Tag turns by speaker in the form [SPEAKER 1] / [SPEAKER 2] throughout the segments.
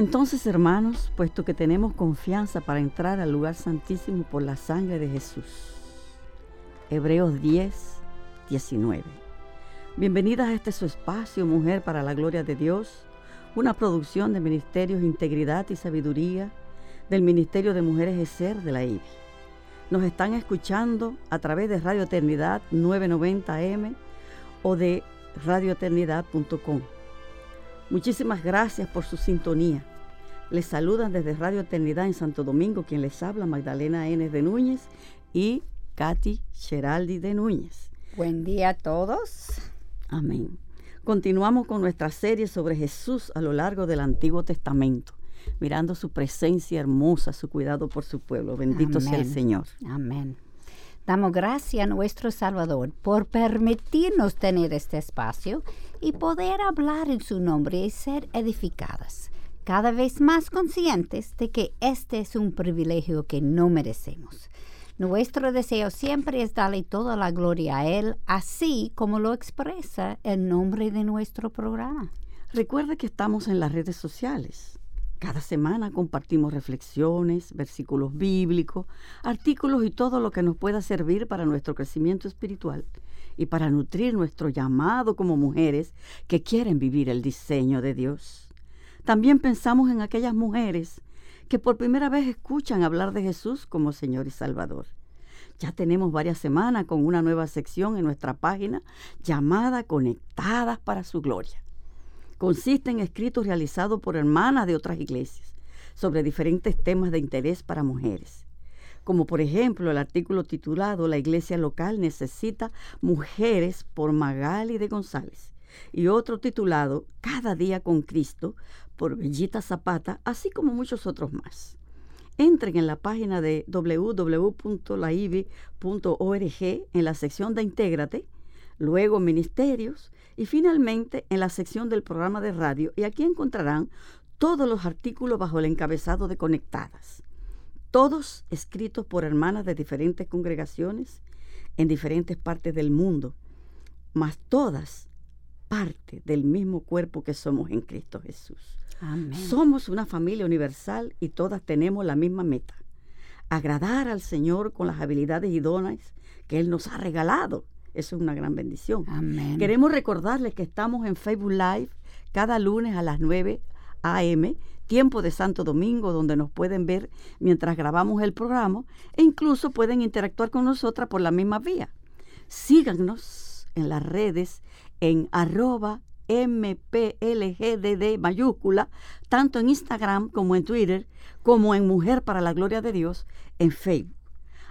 [SPEAKER 1] Entonces, hermanos, puesto que tenemos confianza para entrar al lugar santísimo por la sangre de Jesús. Hebreos 10, 19. Bienvenidas a este su espacio, Mujer para la Gloria de Dios, una producción de Ministerios Integridad y Sabiduría del Ministerio de Mujeres ESER de la IBI. Nos están escuchando a través de Radio Eternidad 990M o de radioeternidad.com. Muchísimas gracias por su sintonía. Les saludan desde Radio Eternidad en Santo Domingo quien les habla Magdalena N. de Núñez y Katy Geraldi de Núñez.
[SPEAKER 2] Buen día a todos.
[SPEAKER 1] Amén. Continuamos con nuestra serie sobre Jesús a lo largo del Antiguo Testamento, mirando su presencia hermosa, su cuidado por su pueblo. Bendito sea el Señor.
[SPEAKER 2] Amén. Damos gracias a nuestro Salvador por permitirnos tener este espacio y poder hablar en su nombre y ser edificadas, cada vez más conscientes de que este es un privilegio que no merecemos. Nuestro deseo siempre es darle toda la gloria a Él, así como lo expresa el nombre de nuestro programa.
[SPEAKER 1] Recuerde que estamos en las redes sociales. Cada semana compartimos reflexiones, versículos bíblicos, artículos y todo lo que nos pueda servir para nuestro crecimiento espiritual y para nutrir nuestro llamado como mujeres que quieren vivir el diseño de Dios. También pensamos en aquellas mujeres que por primera vez escuchan hablar de Jesús como Señor y Salvador. Ya tenemos varias semanas con una nueva sección en nuestra página llamada Conectadas para su Gloria. Consiste en escritos realizados por hermanas de otras iglesias sobre diferentes temas de interés para mujeres, como por ejemplo el artículo titulado La iglesia local necesita mujeres por Magali de González y otro titulado Cada día con Cristo por Bellita Zapata, así como muchos otros más. Entren en la página de www.laibi.org en la sección de Intégrate, luego Ministerios y finalmente en la sección del programa de radio y aquí encontrarán todos los artículos bajo el encabezado de Conectadas, todos escritos por hermanas de diferentes congregaciones en diferentes partes del mundo, mas todas parte del mismo cuerpo que somos en Cristo Jesús. Somos una familia universal y todas tenemos la misma meta. Agradar al Señor con las habilidades idóneas que Él nos ha regalado. Eso es una gran bendición. Queremos recordarles que estamos en Facebook Live cada lunes a las 9 a.m., tiempo de Santo Domingo, donde nos pueden ver mientras grabamos el programa e incluso pueden interactuar con nosotras por la misma vía. Síganos en las redes en arroba MPLGDD mayúscula, tanto en Instagram como en Twitter, como en Mujer para la Gloria de Dios en Facebook.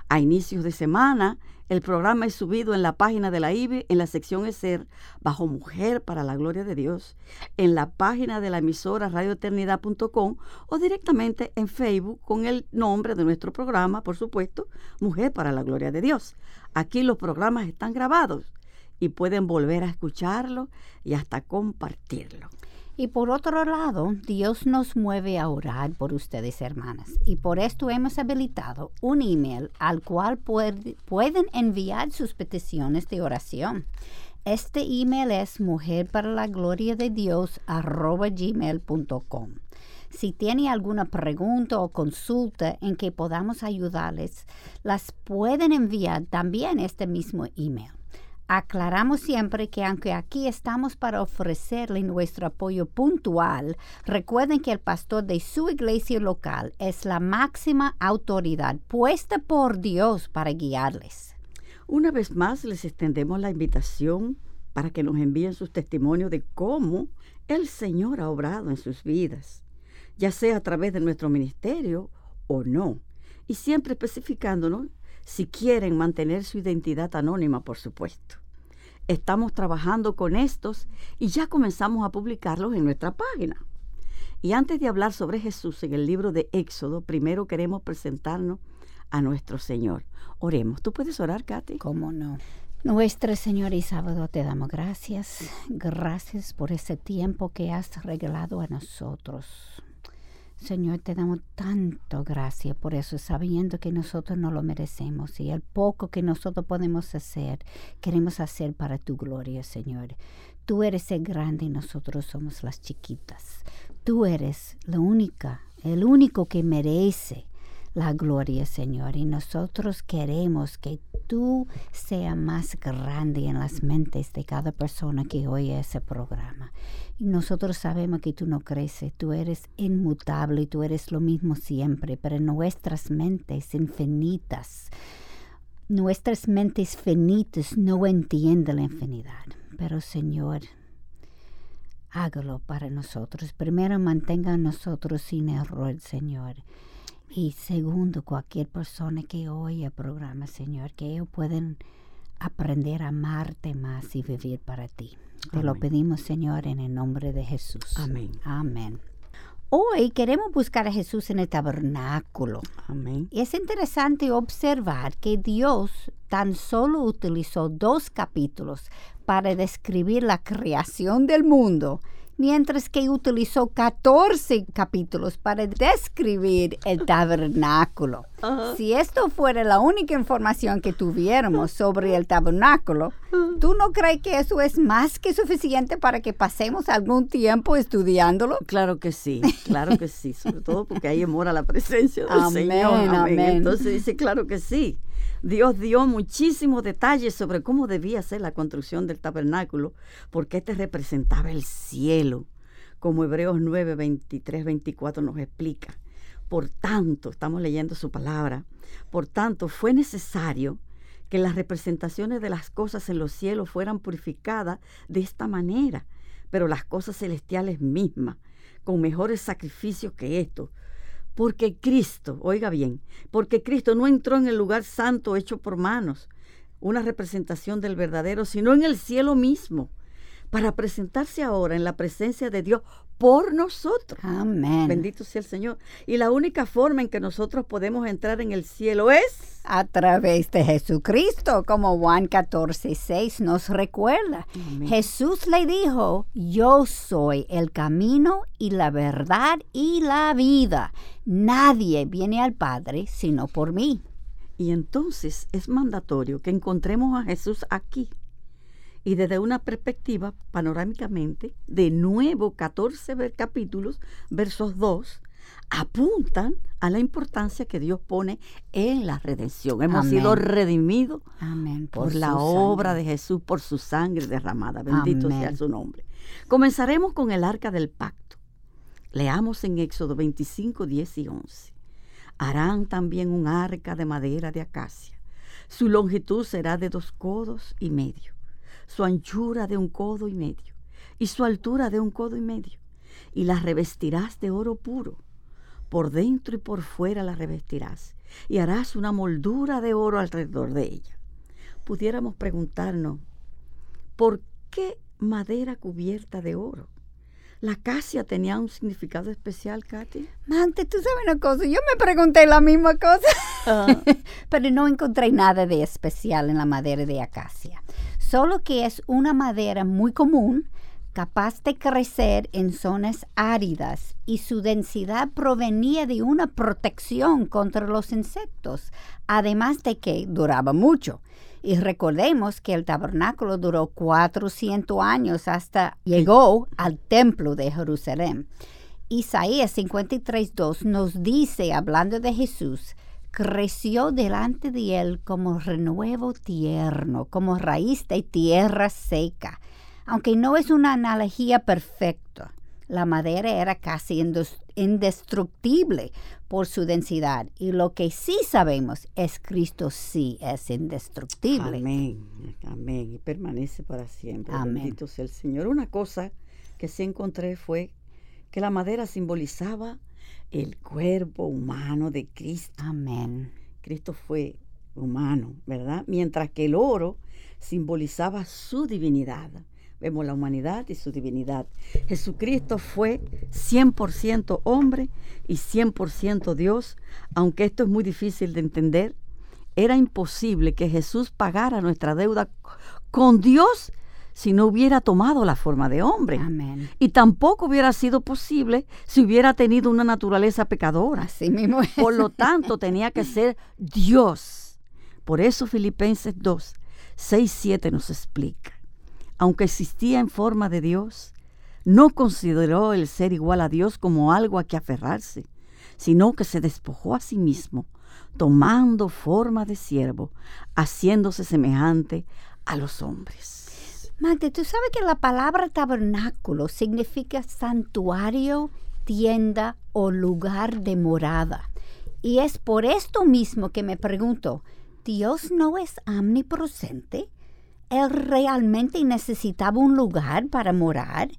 [SPEAKER 1] A inicios de semana, el programa es subido en la página de la IBE, en la sección ESER, bajo Mujer para la Gloria de Dios, en la página de la emisora radioeternidad.com o directamente en Facebook con el nombre de nuestro programa, por supuesto, Mujer para la Gloria de Dios. Aquí los programas están grabados y pueden volver a escucharlo y hasta compartirlo.
[SPEAKER 2] Y por otro lado, Dios nos mueve a orar por ustedes, hermanas. Y por esto hemos habilitado un email al cual pueden enviar sus peticiones de oración. Este email es mujer para la gloria de Dios gmail.com. Si tiene alguna pregunta o consulta en que podamos ayudarles, las pueden enviar también este mismo email. Aclaramos siempre que aunque aquí estamos para ofrecerle nuestro apoyo puntual, recuerden que el pastor de su iglesia local es la máxima autoridad puesta por Dios para guiarles.
[SPEAKER 1] Una vez más les extendemos la invitación para que nos envíen sus testimonios de cómo el Señor ha obrado en sus vidas, ya sea a través de nuestro ministerio o no, y siempre especificándonos si quieren mantener su identidad anónima, por supuesto. Estamos trabajando con estos y ya comenzamos a publicarlos en nuestra página. Y antes de hablar sobre Jesús en el libro de Éxodo, primero queremos presentarnos a nuestro Señor. Oremos. ¿Tú puedes orar, Katy?
[SPEAKER 2] ¿Cómo no? Nuestro Señor y Sábado, te damos gracias. Gracias por ese tiempo que has regalado a nosotros. Señor, te damos tanto gracias por eso, sabiendo que nosotros no lo merecemos y el poco que nosotros podemos hacer, queremos hacer para tu gloria, Señor. Tú eres el grande y nosotros somos las chiquitas. Tú eres la única, el único que merece la gloria, Señor. Y nosotros queremos que tú seas más grande en las mentes de cada persona que oye ese programa. Y nosotros sabemos que tú no creces, tú eres inmutable y tú eres lo mismo siempre, pero nuestras mentes infinitas, nuestras mentes finitas no entienden la infinidad. Pero Señor, hágalo para nosotros. Primero mantenga a nosotros sin error, Señor. Y segundo, cualquier persona que oye el programa, Señor, que ellos pueden aprender a amarte más y vivir para ti. Te lo pedimos, Señor, en el nombre de Jesús.
[SPEAKER 1] Amén.
[SPEAKER 2] Amén. Hoy queremos buscar a Jesús en el tabernáculo.
[SPEAKER 1] Amén.
[SPEAKER 2] Y es interesante observar que Dios tan solo utilizó dos capítulos para describir la creación del mundo mientras que utilizó 14 capítulos para describir el tabernáculo.
[SPEAKER 1] Ajá.
[SPEAKER 2] Si esto fuera la única información que tuviéramos sobre el tabernáculo, ¿tú no crees que eso es más que suficiente para que pasemos algún tiempo estudiándolo?
[SPEAKER 1] Claro que sí, claro que sí, sobre todo porque ahí mora la presencia del
[SPEAKER 2] Amén,
[SPEAKER 1] Señor.
[SPEAKER 2] amén.
[SPEAKER 1] Entonces dice, claro que sí. Dios dio muchísimos detalles sobre cómo debía ser la construcción del tabernáculo, porque este representaba el cielo, como Hebreos 9, 23, 24 nos explica. Por tanto, estamos leyendo su palabra, por tanto fue necesario que las representaciones de las cosas en los cielos fueran purificadas de esta manera, pero las cosas celestiales mismas, con mejores sacrificios que estos. Porque Cristo, oiga bien, porque Cristo no entró en el lugar santo hecho por manos, una representación del verdadero, sino en el cielo mismo, para presentarse ahora en la presencia de Dios por nosotros.
[SPEAKER 2] Amén.
[SPEAKER 1] Bendito sea el Señor. Y la única forma en que nosotros podemos entrar en el cielo es
[SPEAKER 2] A través de Jesucristo, como Juan 14, 6 nos recuerda.
[SPEAKER 1] Amén.
[SPEAKER 2] Jesús le dijo, yo soy el camino y la verdad y la vida. Nadie viene al Padre sino por mí.
[SPEAKER 1] Y entonces es mandatorio que encontremos a Jesús aquí. Y desde una perspectiva, panorámicamente, de nuevo 14 ver- capítulos, versos 2, apuntan a la importancia que Dios pone en la redención. Hemos
[SPEAKER 2] Amén.
[SPEAKER 1] sido redimidos
[SPEAKER 2] Amén.
[SPEAKER 1] por, la obra
[SPEAKER 2] sangre.
[SPEAKER 1] de Jesús, por su sangre derramada. Bendito
[SPEAKER 2] Amén.
[SPEAKER 1] sea su nombre. Comenzaremos con el arca del pacto. Leamos en Éxodo 25, 10 y 11. Harán también un arca de madera de acacia. Su longitud será de dos codos y medio, su anchura de un codo y medio, y su altura de un codo y medio. Y la revestirás de oro puro. Por dentro y por fuera la revestirás, y harás una moldura de oro alrededor de ella. Pudiéramos preguntarnos, ¿por qué madera cubierta de oro? ¿La acacia tenía un significado especial, Katy?
[SPEAKER 2] Mante, tú sabes una cosa, yo me pregunté la misma cosa,
[SPEAKER 1] Ah.
[SPEAKER 2] pero no encontré nada de especial en la madera de acacia. Solo que es una madera muy común, capaz de crecer en zonas áridas y su densidad provenía de una protección contra los insectos, además de que duraba mucho. Y recordemos que el tabernáculo duró 400 años hasta llegó al templo de Jerusalén. Isaías 53.2 nos dice, hablando de Jesús, creció delante de él como renuevo tierno, como raíz de tierra seca. Aunque no es una analogía perfecta, la madera era casi indes- indestructible por su densidad. Y lo que sí sabemos es Cristo sí es indestructible.
[SPEAKER 1] Amén, amén. Y permanece para siempre.
[SPEAKER 2] Amén.
[SPEAKER 1] Bendito sea el Señor. Una cosa que sí encontré fue que la madera simbolizaba el cuerpo humano de Cristo.
[SPEAKER 2] Amén.
[SPEAKER 1] Cristo fue humano, ¿verdad? Mientras que el oro simbolizaba su divinidad. Vemos la humanidad y su divinidad. Jesucristo fue 100% hombre y 100% Dios, aunque esto es muy difícil de entender. Era imposible que Jesús pagara nuestra deuda con Dios si no hubiera tomado la forma de hombre.
[SPEAKER 2] Amén.
[SPEAKER 1] Y tampoco hubiera sido posible si hubiera tenido una naturaleza pecadora.
[SPEAKER 2] Así mismo es.
[SPEAKER 1] Por lo tanto, tenía que ser Dios. Por eso Filipenses 2, 6, 7 nos explica. Aunque existía en forma de Dios, no consideró el ser igual a Dios como algo a que aferrarse, sino que se despojó a sí mismo, tomando forma de siervo, haciéndose semejante a los hombres.
[SPEAKER 2] Magda, tú sabes que la palabra tabernáculo significa santuario, tienda o lugar de morada. Y es por esto mismo que me pregunto, ¿Dios no es omnipresente? Él realmente necesitaba un lugar para morar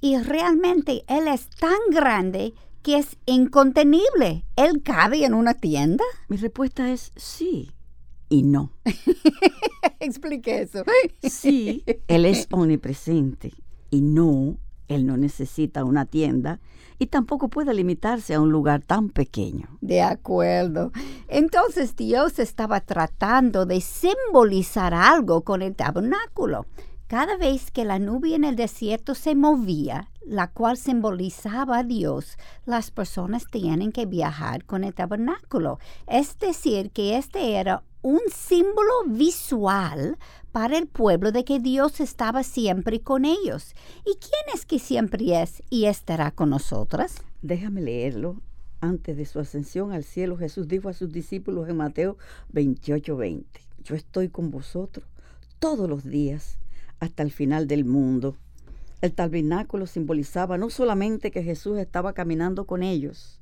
[SPEAKER 2] y realmente Él es tan grande que es incontenible. ¿Él cabe en una tienda?
[SPEAKER 1] Mi respuesta es sí y no.
[SPEAKER 2] Explique eso.
[SPEAKER 1] Sí, Él es omnipresente y no, Él no necesita una tienda y tampoco puede limitarse a un lugar tan pequeño.
[SPEAKER 2] De acuerdo. Entonces Dios estaba tratando de simbolizar algo con el tabernáculo. Cada vez que la nube en el desierto se movía, la cual simbolizaba a Dios, las personas tienen que viajar con el tabernáculo. Es decir, que este era un símbolo visual para el pueblo de que Dios estaba siempre con ellos. ¿Y quién es que siempre es y estará con nosotras?
[SPEAKER 1] Déjame leerlo. Antes de su ascensión al cielo, Jesús dijo a sus discípulos en Mateo 28, 20, Yo estoy con vosotros todos los días hasta el final del mundo. El tabernáculo simbolizaba no solamente que Jesús estaba caminando con ellos,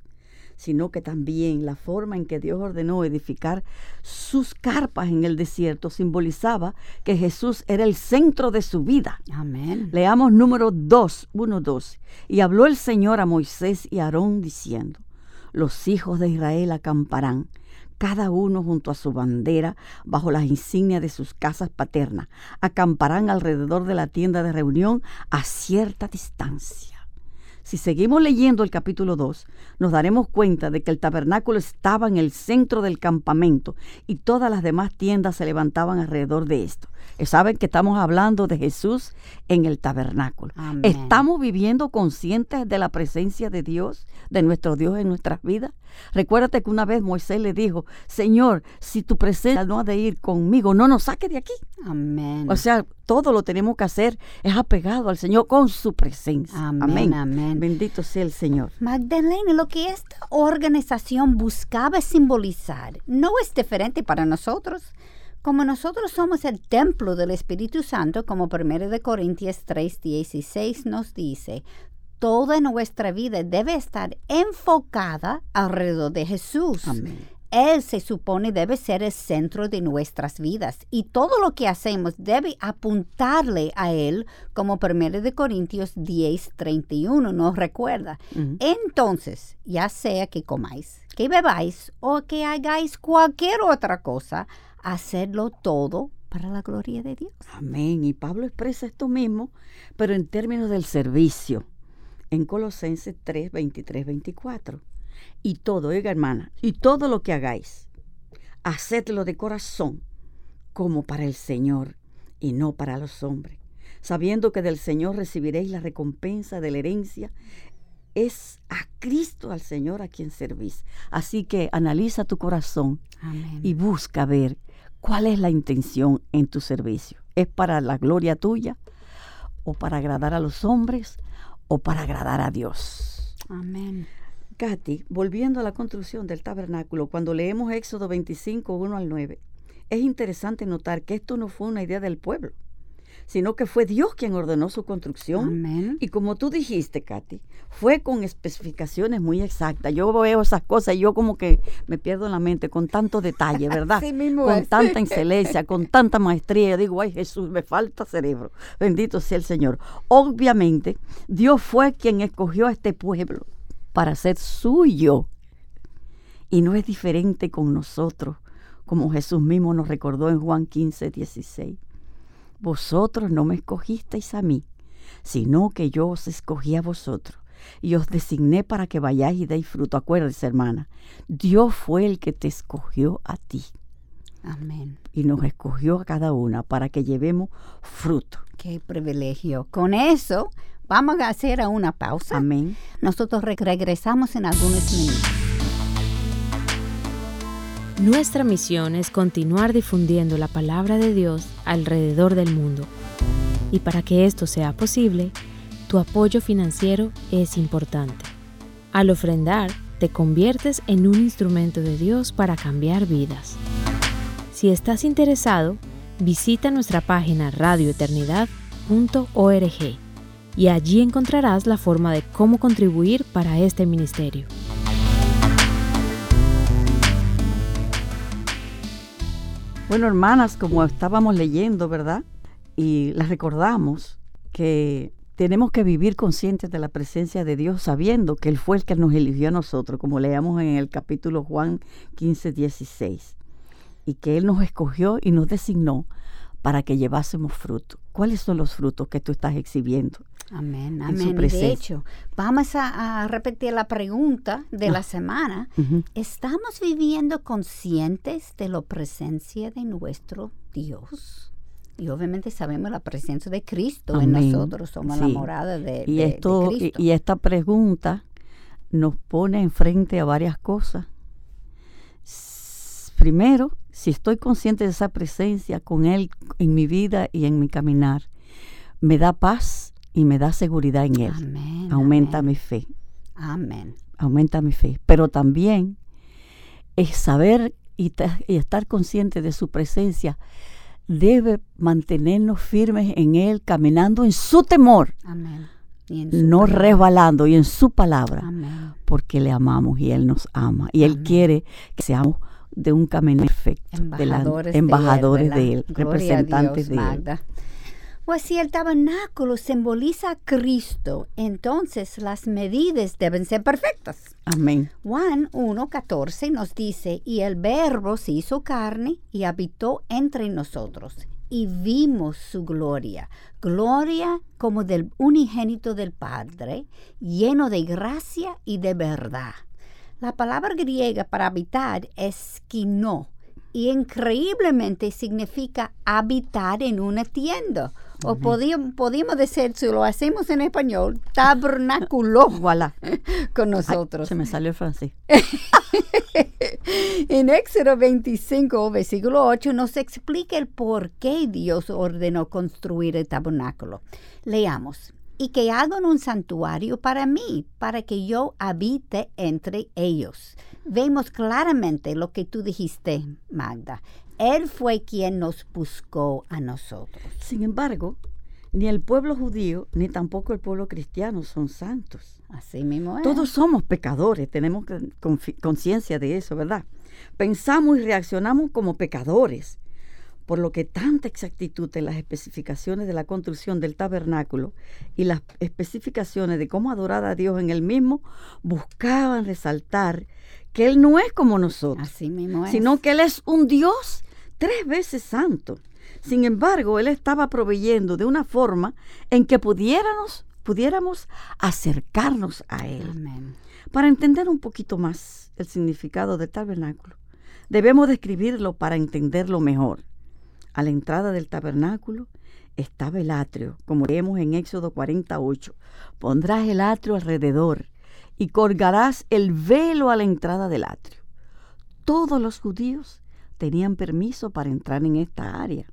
[SPEAKER 1] sino que también la forma en que Dios ordenó edificar sus carpas en el desierto simbolizaba que Jesús era el centro de su vida.
[SPEAKER 2] Amén.
[SPEAKER 1] Leamos número 2, 1, 2. Y habló el Señor a Moisés y a Aarón diciendo, los hijos de Israel acamparán cada uno junto a su bandera, bajo las insignias de sus casas paternas. Acamparán alrededor de la tienda de reunión a cierta distancia. Si seguimos leyendo el capítulo 2, nos daremos cuenta de que el tabernáculo estaba en el centro del campamento y todas las demás tiendas se levantaban alrededor de esto. Eh, Saben que estamos hablando de Jesús en el tabernáculo.
[SPEAKER 2] Amén.
[SPEAKER 1] ¿Estamos viviendo conscientes de la presencia de Dios, de nuestro Dios en nuestras vidas? Recuérdate que una vez Moisés le dijo, Señor, si tu presencia no ha de ir conmigo, no nos saque de aquí.
[SPEAKER 2] Amén.
[SPEAKER 1] O sea, todo lo tenemos que hacer es apegado al Señor con su presencia.
[SPEAKER 2] Amén, amén.
[SPEAKER 1] Bendito sea el Señor.
[SPEAKER 2] Magdalena, lo que esta organización buscaba simbolizar no es diferente para nosotros. Como nosotros somos el templo del Espíritu Santo, como 1 de Corintios 3:16 nos dice, toda nuestra vida debe estar enfocada alrededor de Jesús.
[SPEAKER 1] Amén.
[SPEAKER 2] Él se supone debe ser el centro de nuestras vidas y todo lo que hacemos debe apuntarle a Él, como 1 de Corintios 10, 31 nos recuerda. Entonces, ya sea que comáis, que bebáis o que hagáis cualquier otra cosa, hacedlo todo para la gloria de Dios.
[SPEAKER 1] Amén. Y Pablo expresa esto mismo, pero en términos del servicio, en Colosenses 3, 23, 24. Y todo, oiga hermana, y todo lo que hagáis, hacedlo de corazón, como para el Señor y no para los hombres, sabiendo que del Señor recibiréis la recompensa de la herencia. Es a Cristo, al Señor, a quien servís. Así que analiza tu corazón
[SPEAKER 2] Amén.
[SPEAKER 1] y busca ver cuál es la intención en tu servicio. ¿Es para la gloria tuya o para agradar a los hombres o para agradar a Dios?
[SPEAKER 2] Amén.
[SPEAKER 1] Katy, volviendo a la construcción del tabernáculo, cuando leemos Éxodo 25, 1 al 9, es interesante notar que esto no fue una idea del pueblo, sino que fue Dios quien ordenó su construcción.
[SPEAKER 2] Amén.
[SPEAKER 1] Y como tú dijiste, Katy, fue con especificaciones muy exactas. Yo veo esas cosas y yo como que me pierdo en la mente con tanto detalle, ¿verdad?
[SPEAKER 2] Así mismo
[SPEAKER 1] con
[SPEAKER 2] es.
[SPEAKER 1] tanta excelencia, con tanta maestría. Yo digo, ay Jesús, me falta cerebro. Bendito sea el Señor. Obviamente, Dios fue quien escogió a este pueblo para ser suyo. Y no es diferente con nosotros, como Jesús mismo nos recordó en Juan 15, 16. Vosotros no me escogisteis a mí, sino que yo os escogí a vosotros y os designé para que vayáis y deis fruto. Acuérdese, hermana, Dios fue el que te escogió a ti.
[SPEAKER 2] Amén.
[SPEAKER 1] Y nos escogió a cada una para que llevemos fruto.
[SPEAKER 2] Qué privilegio. Con eso, vamos a hacer una pausa.
[SPEAKER 1] Amén.
[SPEAKER 2] Nosotros re- regresamos en algunos minutos.
[SPEAKER 3] Nuestra misión es continuar difundiendo la palabra de Dios alrededor del mundo. Y para que esto sea posible, tu apoyo financiero es importante. Al ofrendar, te conviertes en un instrumento de Dios para cambiar vidas. Si estás interesado, visita nuestra página radioeternidad.org y allí encontrarás la forma de cómo contribuir para este ministerio.
[SPEAKER 1] Bueno, hermanas, como estábamos leyendo, ¿verdad? Y las recordamos que tenemos que vivir conscientes de la presencia de Dios, sabiendo que Él fue el que nos eligió a nosotros, como leamos en el capítulo Juan 15, 16, y que Él nos escogió y nos designó para que llevásemos fruto. ¿Cuáles son los frutos que tú estás exhibiendo?
[SPEAKER 2] Amén,
[SPEAKER 1] En su
[SPEAKER 2] amén. Y de hecho, vamos a, a repetir la pregunta de la semana. ¿Estamos viviendo conscientes de la presencia de nuestro Dios? Y obviamente sabemos la presencia de Cristo en nosotros, somos la morada de,
[SPEAKER 1] Y,
[SPEAKER 2] de-
[SPEAKER 1] esto, y,
[SPEAKER 2] Cristo.
[SPEAKER 1] y esta pregunta nos pone enfrente a varias cosas. Primero, si estoy consciente de esa presencia con Él en mi vida y en mi caminar, me da paz y me da seguridad en Él.
[SPEAKER 2] Amén.
[SPEAKER 1] Aumenta
[SPEAKER 2] amén,
[SPEAKER 1] mi fe,
[SPEAKER 2] Amén.
[SPEAKER 1] aumenta mi fe. Pero también es saber y, y estar consciente de su presencia debe mantenernos firmes en Él, caminando en su temor
[SPEAKER 2] Amén. Y en su
[SPEAKER 1] no
[SPEAKER 2] palabra.
[SPEAKER 1] resbalando y en su palabra,
[SPEAKER 2] Amén.
[SPEAKER 1] porque le amamos y Él nos ama. Y Él quiere que seamos de un camino perfecto,
[SPEAKER 2] Embajadores,
[SPEAKER 1] embajadores de Él, representantes
[SPEAKER 2] Dios,
[SPEAKER 1] de Él.
[SPEAKER 2] Pues si el tabernáculo simboliza a Cristo, entonces las medidas deben ser perfectas.
[SPEAKER 1] Amén.
[SPEAKER 2] Juan 1.14 nos dice, y el verbo se hizo carne y habitó entre nosotros, y vimos su gloria, gloria como del unigénito del Padre, lleno de gracia y de verdad. La palabra griega para habitar es quino, y increíblemente significa habitar en una tienda. O podíamos, podíamos decir, si lo hacemos en español, tabernáculo
[SPEAKER 1] Voilà.
[SPEAKER 2] con
[SPEAKER 1] Ay,
[SPEAKER 2] nosotros.
[SPEAKER 1] se me salió el francés.
[SPEAKER 2] En Éxodo 25, versículo 8, nos explica el por qué Dios ordenó construir el tabernáculo. Leamos. Y que hagan un santuario para mí, para que yo habite entre ellos. Vemos claramente lo que tú dijiste, Magda. Él fue quien nos buscó a nosotros.
[SPEAKER 1] Sin embargo, ni el pueblo judío ni tampoco el pueblo cristiano son santos.
[SPEAKER 2] Así mismo es.
[SPEAKER 1] Todos somos pecadores, tenemos conciencia de eso, ¿verdad? Pensamos y reaccionamos como pecadores, por lo que tanta exactitud en las especificaciones de la construcción del tabernáculo y las especificaciones de cómo adorar a Dios en el mismo buscaban resaltar que Él no es como nosotros,
[SPEAKER 2] Así mismo es.
[SPEAKER 1] sino que Él es un Dios tres veces santo. Sin embargo, Él estaba proveyendo de una forma en que pudiéramos, pudiéramos acercarnos a Él.
[SPEAKER 2] Amén.
[SPEAKER 1] Para entender un poquito más el significado del tabernáculo, debemos describirlo para entenderlo mejor. A la entrada del tabernáculo estaba el atrio, como leemos en Éxodo 48. Pondrás el atrio alrededor y colgarás el velo a la entrada del atrio. Todos los judíos tenían permiso para entrar en esta área.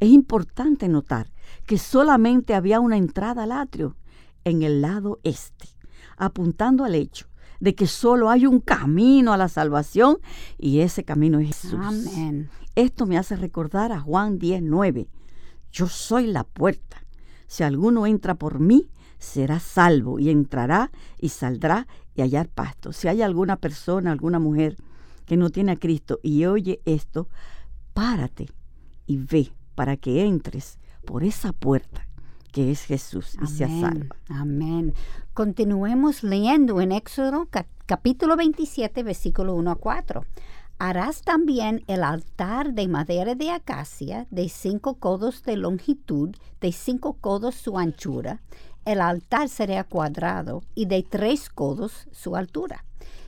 [SPEAKER 1] Es importante notar que solamente había una entrada al atrio en el lado este, apuntando al hecho de que solo hay un camino a la salvación y ese camino es Jesús.
[SPEAKER 2] Amén.
[SPEAKER 1] Esto me hace recordar a Juan 10:9. Yo soy la puerta. Si alguno entra por mí, será salvo y entrará y saldrá y hallar pasto. Si hay alguna persona, alguna mujer que no tiene a Cristo y oye esto, párate y ve para que entres por esa puerta que es Jesús y sea salva.
[SPEAKER 2] Amén. Continuemos leyendo en Éxodo ca- capítulo 27, versículo 1 a 4. Harás también el altar de madera de acacia de cinco codos de longitud, de cinco codos su anchura. El altar será cuadrado y de tres codos su altura.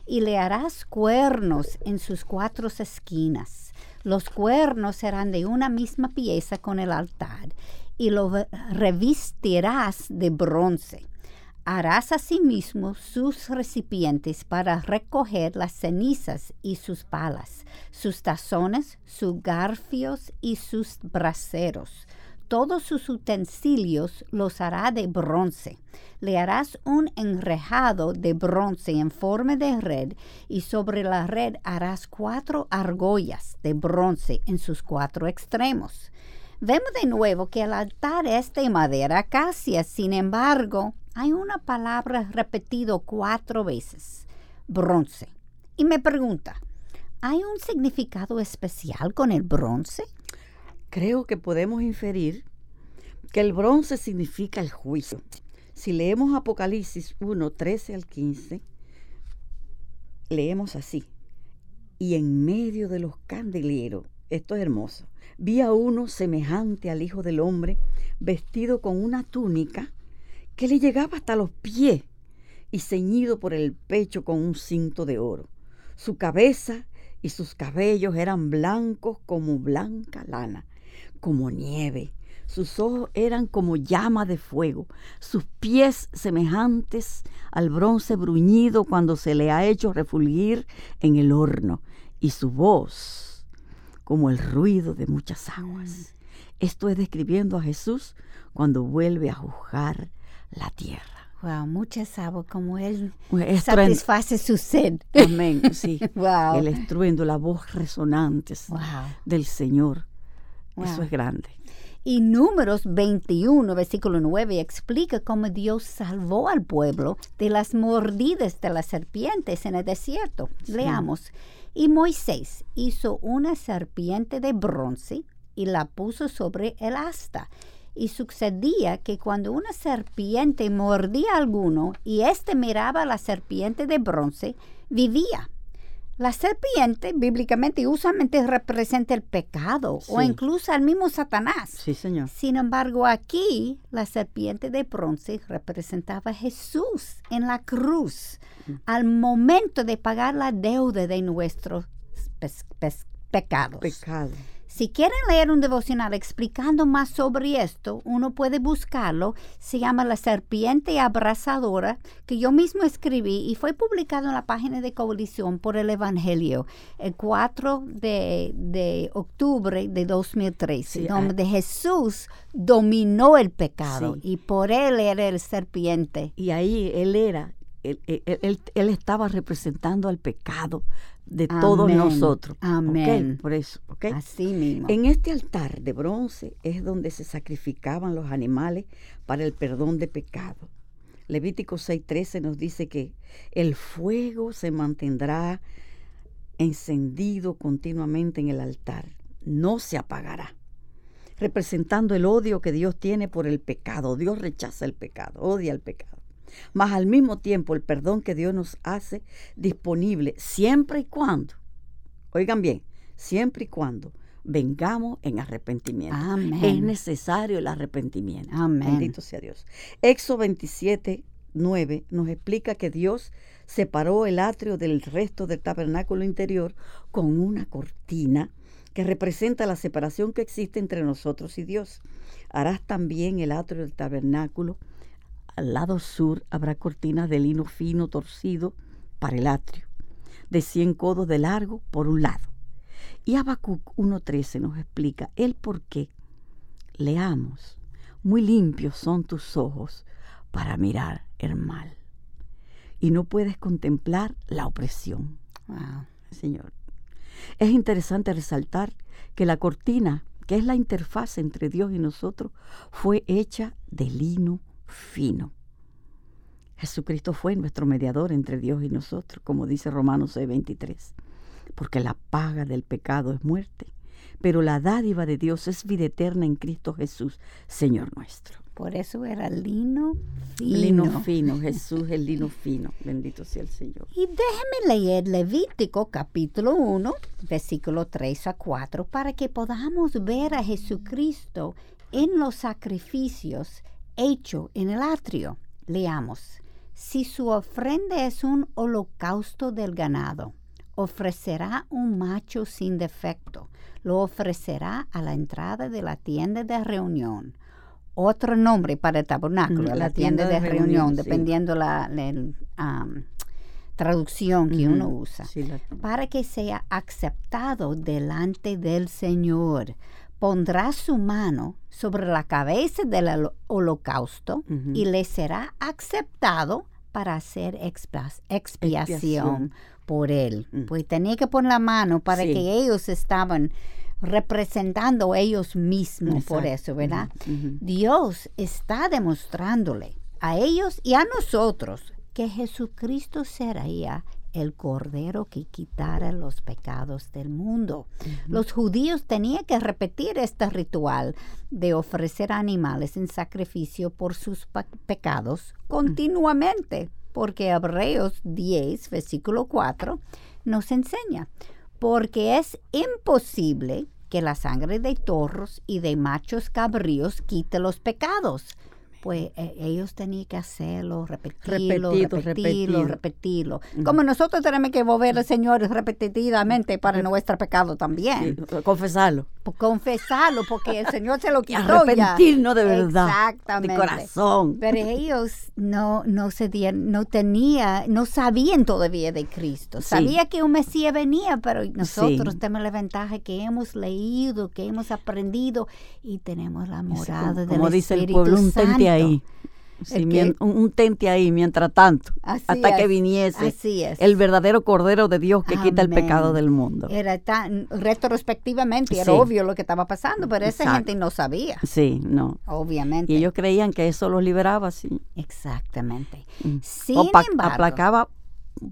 [SPEAKER 2] Y le harás cuernos en sus cuatro esquinas. Los cuernos serán de una misma pieza con el altar y lo revestirás de bronce. Harás asimismo sus recipientes para recoger las cenizas y sus palas, sus tazones, sus garfios y sus braseros. Todos sus utensilios los hará de bronce. Le harás un enrejado de bronce en forma de red y sobre la red harás cuatro argollas de bronce en sus cuatro extremos. Vemos de nuevo que el altar es de madera acacia, sin embargo, hay una palabra repetido cuatro veces, bronce. Y me pregunta, ¿hay un significado especial con el bronce?
[SPEAKER 1] Creo que podemos inferir que el bronce significa el juicio. Si leemos Apocalipsis 1, 13 al 15, leemos así. Y en medio de los candeleros, esto es hermoso, vi a uno semejante al Hijo del Hombre, vestido con una túnica que le llegaba hasta los pies y ceñido por el pecho con un cinto de oro. Su cabeza y sus cabellos eran blancos como blanca lana, como nieve. Sus ojos eran como llama de fuego, sus pies semejantes al bronce bruñido cuando se le ha hecho refulgir en el horno, y su voz como el ruido de muchas aguas. Mm. Esto es describiendo a Jesús cuando vuelve a juzgar la tierra.
[SPEAKER 2] Wow, muchas aguas como Él satisface su sed.
[SPEAKER 1] Amén, sí. wow. El estruendo, la voz resonante del Señor. Eso es grande.
[SPEAKER 2] Y Números 21, versículo 9, explica cómo Dios salvó al pueblo de las mordidas de las serpientes en el desierto. Leamos. Y Moisés hizo una serpiente de bronce y la puso sobre el asta y sucedía que cuando una serpiente mordía a alguno y éste miraba a la serpiente de bronce, vivía. La serpiente, bíblicamente y usualmente representa el pecado o incluso al mismo Satanás.
[SPEAKER 1] Sí, señor.
[SPEAKER 2] Sin embargo, aquí la serpiente de bronce representaba a Jesús en la cruz mm. al momento de pagar la deuda de nuestros pecados.
[SPEAKER 1] Pecado.
[SPEAKER 2] Si quieren leer un devocional explicando más sobre esto, uno puede buscarlo. Se llama La Serpiente Abrazadora, que yo mismo escribí y fue publicado en la página de Coalición por el Evangelio el 4 de, octubre de 2013, donde ah. Jesús dominó el pecado y por él era el serpiente.
[SPEAKER 1] Y ahí él era él, él, estaba representando al pecado de todos nosotros.
[SPEAKER 2] Amén.
[SPEAKER 1] Por eso, ¿ok?
[SPEAKER 2] Así mismo.
[SPEAKER 1] En este altar de bronce es donde se sacrificaban los animales para el perdón de pecado. Levítico 6:13 nos dice que el fuego se mantendrá encendido continuamente en el altar, no se apagará, representando el odio que Dios tiene por el pecado. Dios rechaza el pecado, odia el pecado mas al mismo tiempo el perdón que Dios nos hace disponible siempre y cuando, oigan bien, siempre y cuando vengamos en arrepentimiento. Es necesario el arrepentimiento. Bendito sea Dios. Éxodo 27, 9 nos explica que Dios separó el atrio del resto del tabernáculo interior con una cortina que representa la separación que existe entre nosotros y Dios. Harás también el atrio del tabernáculo al lado sur habrá cortinas de lino fino torcido para el atrio, de 100 codos de largo por un lado. Y Habacuc 1.13 nos explica el por qué. Leamos, muy limpios son tus ojos para mirar el mal. Y no puedes contemplar la opresión. Señor. Es interesante resaltar que la cortina, que es la interfaz entre Dios y nosotros, fue hecha de lino fino. Jesucristo fue nuestro mediador entre Dios y nosotros, como dice Romanos 6:23, porque la paga del pecado es muerte, pero la dádiva de Dios es vida eterna en Cristo Jesús, Señor nuestro.
[SPEAKER 2] Por eso era lino fino.
[SPEAKER 1] Lino fino, Jesús el lino fino. Bendito sea el Señor.
[SPEAKER 2] Y déjeme leer Levítico capítulo 1, versículo 3 a 4, para que podamos ver a Jesucristo en los sacrificios hechos en el atrio. Leamos. Si su ofrenda es un holocausto del ganado, ofrecerá un macho sin defecto. Lo ofrecerá a la entrada de la tienda de reunión. Otro nombre para el tabernáculo,
[SPEAKER 1] Mm,
[SPEAKER 2] la, tienda, de, reunión, dependiendo la, la um, traducción que uno usa
[SPEAKER 1] Sí,
[SPEAKER 2] para que sea aceptado delante del Señor. Pondrá su mano sobre la cabeza del holo- holocausto y le será aceptado para hacer expiación,
[SPEAKER 1] Expiación.
[SPEAKER 2] por él.
[SPEAKER 1] Mm.
[SPEAKER 2] Pues tenía que poner la mano para
[SPEAKER 1] Sí.
[SPEAKER 2] que ellos estaban representando ellos mismos por eso, ¿verdad? Dios está demostrándole a ellos y a nosotros que Jesucristo sería el cordero que quitara los pecados del mundo. Los judíos tenían que repetir este ritual de ofrecer animales en sacrificio por sus pecados continuamente, porque Hebreos 10, versículo 4, nos enseña, porque es imposible que la sangre de torros y de machos cabríos quite los pecados. Pues eh, ellos tenían que hacerlo, repetirlo,
[SPEAKER 1] Repetido,
[SPEAKER 2] repetirlo,
[SPEAKER 1] repetido.
[SPEAKER 2] repetirlo. Como nosotros tenemos que volver al Señor repetidamente para nuestro pecado también.
[SPEAKER 1] Sí, confesarlo.
[SPEAKER 2] Por confesarlo, porque el Señor se lo quitó ya.
[SPEAKER 1] arrepentirnos de verdad.
[SPEAKER 2] Exactamente.
[SPEAKER 1] De corazón.
[SPEAKER 2] Pero ellos no, no se dieron, no tenía, no sabían todavía de Cristo.
[SPEAKER 1] Sí.
[SPEAKER 2] Sabía que un Mesías venía, pero nosotros
[SPEAKER 1] Sí.
[SPEAKER 2] tenemos la ventaja que hemos leído, que hemos aprendido y tenemos la morada
[SPEAKER 1] como,
[SPEAKER 2] del
[SPEAKER 1] como dice el
[SPEAKER 2] Espíritu
[SPEAKER 1] pueblo, un tente ahí. Sí, mien- un, un tente ahí mientras tanto,
[SPEAKER 2] Así
[SPEAKER 1] hasta que
[SPEAKER 2] es,
[SPEAKER 1] viniese
[SPEAKER 2] Así es.
[SPEAKER 1] el verdadero Cordero de Dios que quita el pecado del mundo.
[SPEAKER 2] Era tan retrospectivamente, era obvio lo que estaba pasando, pero esa gente no sabía,
[SPEAKER 1] Sí, no.
[SPEAKER 2] obviamente.
[SPEAKER 1] Y ellos creían que eso los liberaba, sí.
[SPEAKER 2] Exactamente.
[SPEAKER 1] Mm.
[SPEAKER 2] Sin
[SPEAKER 1] O
[SPEAKER 2] embargo,
[SPEAKER 1] aplacaba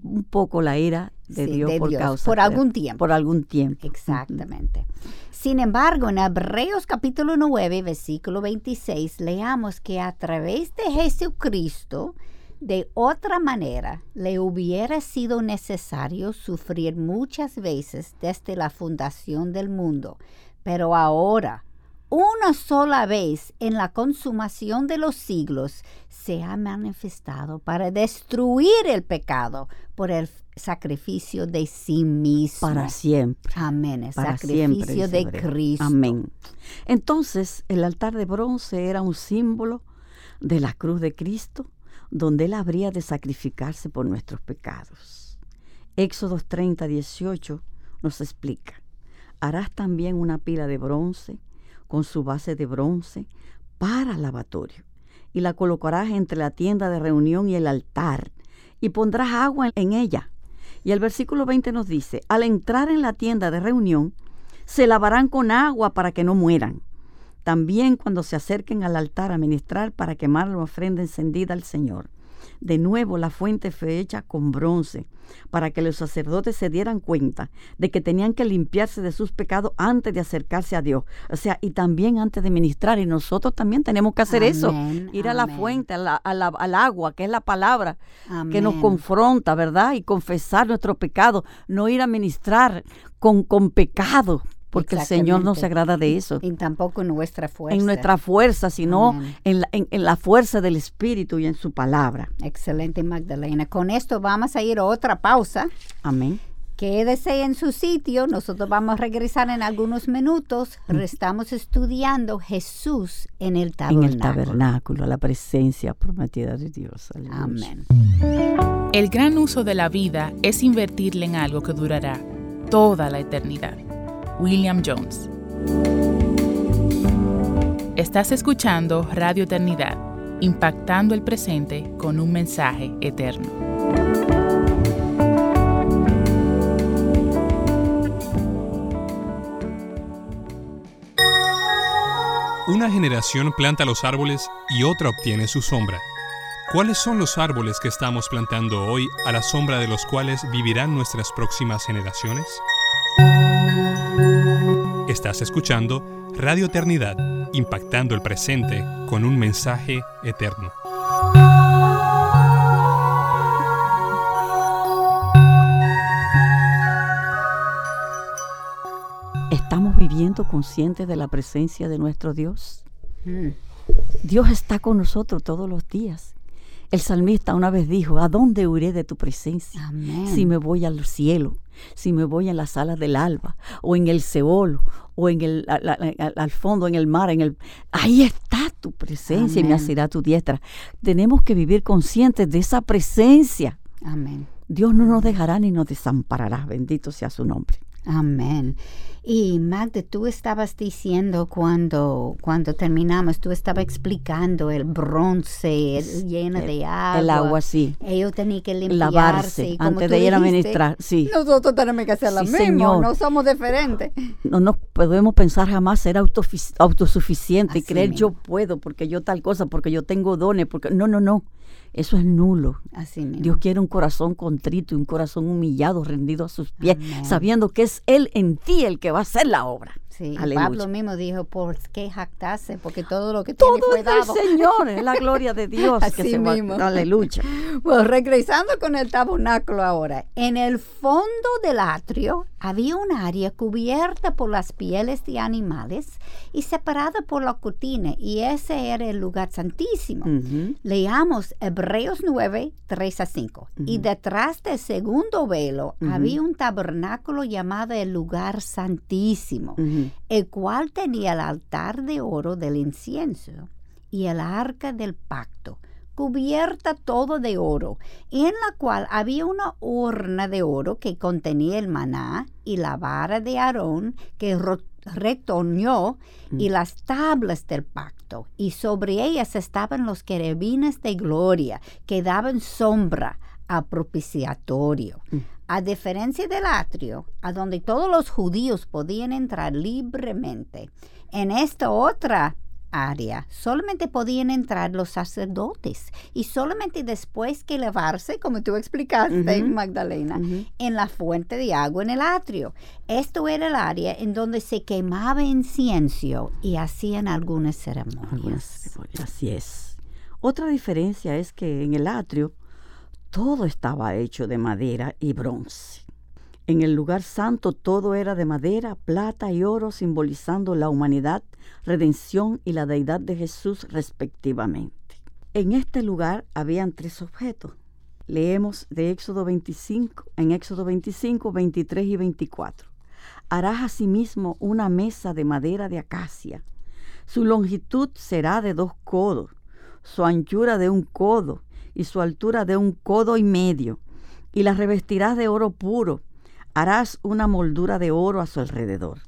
[SPEAKER 1] un poco la ira de
[SPEAKER 2] Sí,
[SPEAKER 1] Dios
[SPEAKER 2] de
[SPEAKER 1] por
[SPEAKER 2] Dios,
[SPEAKER 1] causa
[SPEAKER 2] por
[SPEAKER 1] de-
[SPEAKER 2] algún tiempo.
[SPEAKER 1] Por algún tiempo.
[SPEAKER 2] Exactamente. Sin embargo, en Hebreos capítulo 9, versículo 26, leamos que a través de Jesucristo, de otra manera, le hubiera sido necesario sufrir muchas veces desde la fundación del mundo. Pero ahora, una sola vez en la consumación de los siglos, se ha manifestado para destruir el pecado por el sacrificio de sí mismo.
[SPEAKER 1] Para siempre.
[SPEAKER 2] Amén. El
[SPEAKER 1] Para siempre.
[SPEAKER 2] sacrificio de. Cristo.
[SPEAKER 1] Amén. Entonces, el altar de bronce era un símbolo de la cruz de Cristo, donde Él habría de sacrificarse por nuestros pecados. Éxodos 30, 18 nos explica, harás también una pila de bronce con su base de bronce para lavatorio, y la colocarás entre la tienda de reunión y el altar, y pondrás agua en ella. Y el versículo 20 nos dice, al entrar en la tienda de reunión, se lavarán con agua para que no mueran. También cuando se acerquen al altar a ministrar para quemar la ofrenda encendida al Señor. De nuevo la fuente fue hecha con bronce, para que los sacerdotes se dieran cuenta de que tenían que limpiarse de sus pecados antes de acercarse a Dios. O sea, y también antes de ministrar. Y nosotros también tenemos que hacer eso.
[SPEAKER 2] Amén,
[SPEAKER 1] Ir a la fuente, a la- a la- al agua, que es la palabra que nos confronta, ¿verdad? Y confesar nuestro pecado, no ir a ministrar con, con pecado, porque el Señor no se agrada de eso.
[SPEAKER 2] Y tampoco en nuestra fuerza.
[SPEAKER 1] En nuestra fuerza, sino en la, en- en la fuerza del Espíritu y en su palabra.
[SPEAKER 2] Excelente, Magdalena. Con esto vamos a ir a otra pausa.
[SPEAKER 1] Amén.
[SPEAKER 2] Quédese en su sitio. Nosotros vamos a regresar en algunos minutos. Estamos estudiando Jesús en el
[SPEAKER 1] En
[SPEAKER 2] tabernáculo.
[SPEAKER 1] el tabernáculo, la presencia prometida de Dios. Aleluya.
[SPEAKER 2] Amén.
[SPEAKER 4] El gran uso de la vida es invertirla en algo que durará toda la eternidad. William Jones. Estás escuchando Radio Eternidad, impactando el presente con un mensaje eterno.
[SPEAKER 5] Una generación planta los árboles y otra obtiene su sombra. ¿Cuáles son los árboles que estamos plantando hoy a la sombra de los cuales vivirán nuestras próximas generaciones? Estás escuchando Radio Eternidad, impactando el presente con un mensaje eterno.
[SPEAKER 1] ¿Estamos viviendo conscientes de la presencia de nuestro Dios?
[SPEAKER 2] Mm.
[SPEAKER 1] Dios está con nosotros todos los días. El salmista una vez dijo, ¿a dónde huiré de tu presencia?
[SPEAKER 2] Amén.
[SPEAKER 1] Si me voy al cielo, si me voy en las alas del alba, o en el Seol, o en el, al, al- al fondo, en el mar, en el... Ahí está tu presencia y me asirá tu diestra. Tenemos que vivir conscientes de esa presencia.
[SPEAKER 2] Amén.
[SPEAKER 1] Dios no nos dejará ni nos desamparará. Bendito sea su nombre.
[SPEAKER 2] Amén. Y Magda, tú estabas diciendo cuando, cuando terminamos, tú estabas explicando el bronce el lleno de agua.
[SPEAKER 1] El agua, sí.
[SPEAKER 2] Ellos tenían que limpiarse.
[SPEAKER 1] Lavarse
[SPEAKER 2] como
[SPEAKER 1] antes de ir a ministrar. Sí.
[SPEAKER 2] Nosotros tenemos que hacer lo
[SPEAKER 1] Sí,
[SPEAKER 2] mismo,
[SPEAKER 1] señor.
[SPEAKER 2] no somos diferentes.
[SPEAKER 1] no nos podemos pensar jamás ser autosuficiente y creer yo puedo porque yo tal cosa, porque yo tengo dones, porque no, no, no. Eso es nulo.
[SPEAKER 2] Así mismo.
[SPEAKER 1] Dios quiere un corazón contrito y un corazón humillado, rendido a sus pies,
[SPEAKER 2] Amén.
[SPEAKER 1] sabiendo que es Él en ti el que va a hacer la obra.
[SPEAKER 2] Sí. Pablo mismo dijo, ¿por qué jactarse? Porque todo lo que
[SPEAKER 1] Todo
[SPEAKER 2] tiene fue
[SPEAKER 1] es del
[SPEAKER 2] dado.
[SPEAKER 1] Señor, es la gloria de Dios que
[SPEAKER 2] Así
[SPEAKER 1] se va-
[SPEAKER 2] mismo.
[SPEAKER 1] Aleluya.
[SPEAKER 2] Bueno, regresando con el tabernáculo ahora. En el fondo del atrio había un área cubierta por las pieles de animales y separada por la cortina, y ese era el lugar santísimo.
[SPEAKER 1] Ujú.
[SPEAKER 2] Leamos Hebreos 9, 3 a 5. Y detrás del segundo velo había un tabernáculo llamado el lugar santísimo, el cual tenía el altar de oro del incienso y el arca del pacto, cubierta todo de oro, en la cual había una urna de oro que contenía el maná y la vara de Aarón que ro- retoñó y las tablas del pacto, y sobre ellas estaban los querubines de gloria que daban sombra a propiciatorio.
[SPEAKER 1] Mm.
[SPEAKER 2] A diferencia del atrio, a donde todos los judíos podían entrar libremente, en esta otra área solamente podían entrar los sacerdotes y solamente después que lavarse, como tú explicaste. Magdalena, en la fuente de agua en el atrio. Esto era el área en donde se quemaba incienso y hacían algunas ceremonias.
[SPEAKER 1] Algunas ceremonias. Así es. Otra diferencia es que en el atrio todo estaba hecho de madera y bronce. En el lugar santo todo era de madera, plata y oro, simbolizando la humanidad, redención y la deidad de Jesús respectivamente. En este lugar habían tres objetos. Leemos de Éxodo 25, en Éxodo 25, 23 y 24. Harás asimismo una mesa de madera de acacia. Su longitud será de dos codos, su anchura de un codo y su altura de un codo y medio, y la revestirás de oro puro. Harás una moldura de oro a su alrededor.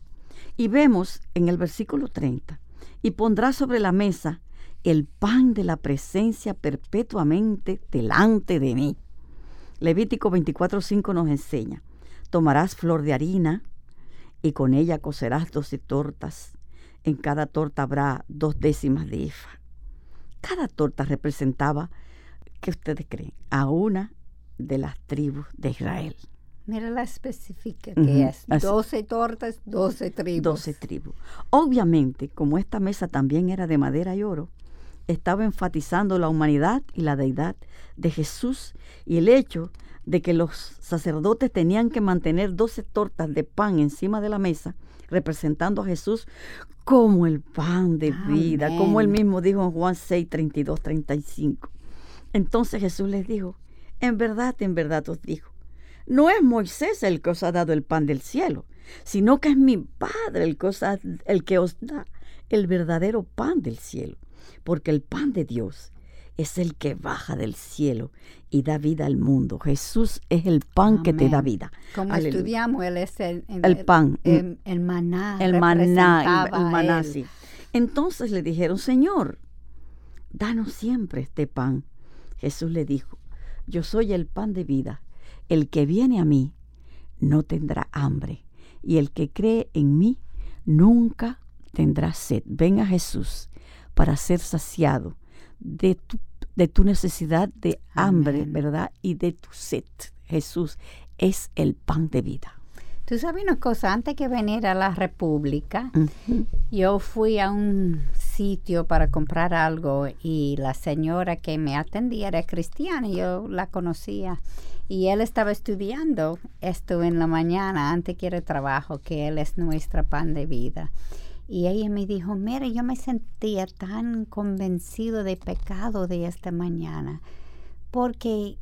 [SPEAKER 1] Y vemos en el versículo 30, y pondrás sobre la mesa el pan de la presencia perpetuamente delante de mí. Levítico 24:5 nos enseña, tomarás flor de harina y con ella cocerás doce tortas. En cada torta habrá dos décimas de efa. Cada torta representaba, ¿qué ustedes creen? A una de las tribus de Israel.
[SPEAKER 2] Mira la específica que es.
[SPEAKER 1] así.
[SPEAKER 2] 12 tortas, 12 tribus.
[SPEAKER 1] Doce tribus. Obviamente, como esta mesa también era de madera y oro, estaba enfatizando la humanidad y la deidad de Jesús y el hecho de que los sacerdotes tenían que mantener doce tortas de pan encima de la mesa, representando a Jesús como el pan de vida, como él mismo dijo en Juan 6, 32, 35. Entonces Jesús les dijo, en verdad, en verdad os digo, no es Moisés el que os ha dado el pan del cielo, sino que es mi Padre el que os, ha- el que os da el verdadero pan del cielo, porque el pan de Dios es el que baja del cielo y da vida al mundo. Jesús es el pan que te da vida.
[SPEAKER 2] Como
[SPEAKER 1] Aleluya.
[SPEAKER 2] estudiamos, él es el,
[SPEAKER 1] El pan.
[SPEAKER 2] El, el maná.
[SPEAKER 1] El maná, el- maná, sí. Entonces le dijeron, Señor, danos siempre este pan. Jesús le dijo, yo soy el pan de vida. El que viene a mí no tendrá hambre. Y el que cree en mí nunca tendrá sed. Ven a Jesús para ser saciado de tu, de tu necesidad de hambre,
[SPEAKER 2] Amén.
[SPEAKER 1] ¿verdad? Y de tu sed. Jesús es el pan de vida.
[SPEAKER 2] Tú sabes una cosa, antes que venir a la República, yo fui a un sitio para comprar algo y la señora que me atendía era cristiana, yo la conocía. Y él estaba estudiando esto en la mañana antes que ir al trabajo, que él es nuestra pan de vida. Y ella me dijo, mira, yo me sentía tan convencido de pecado de esta mañana, porque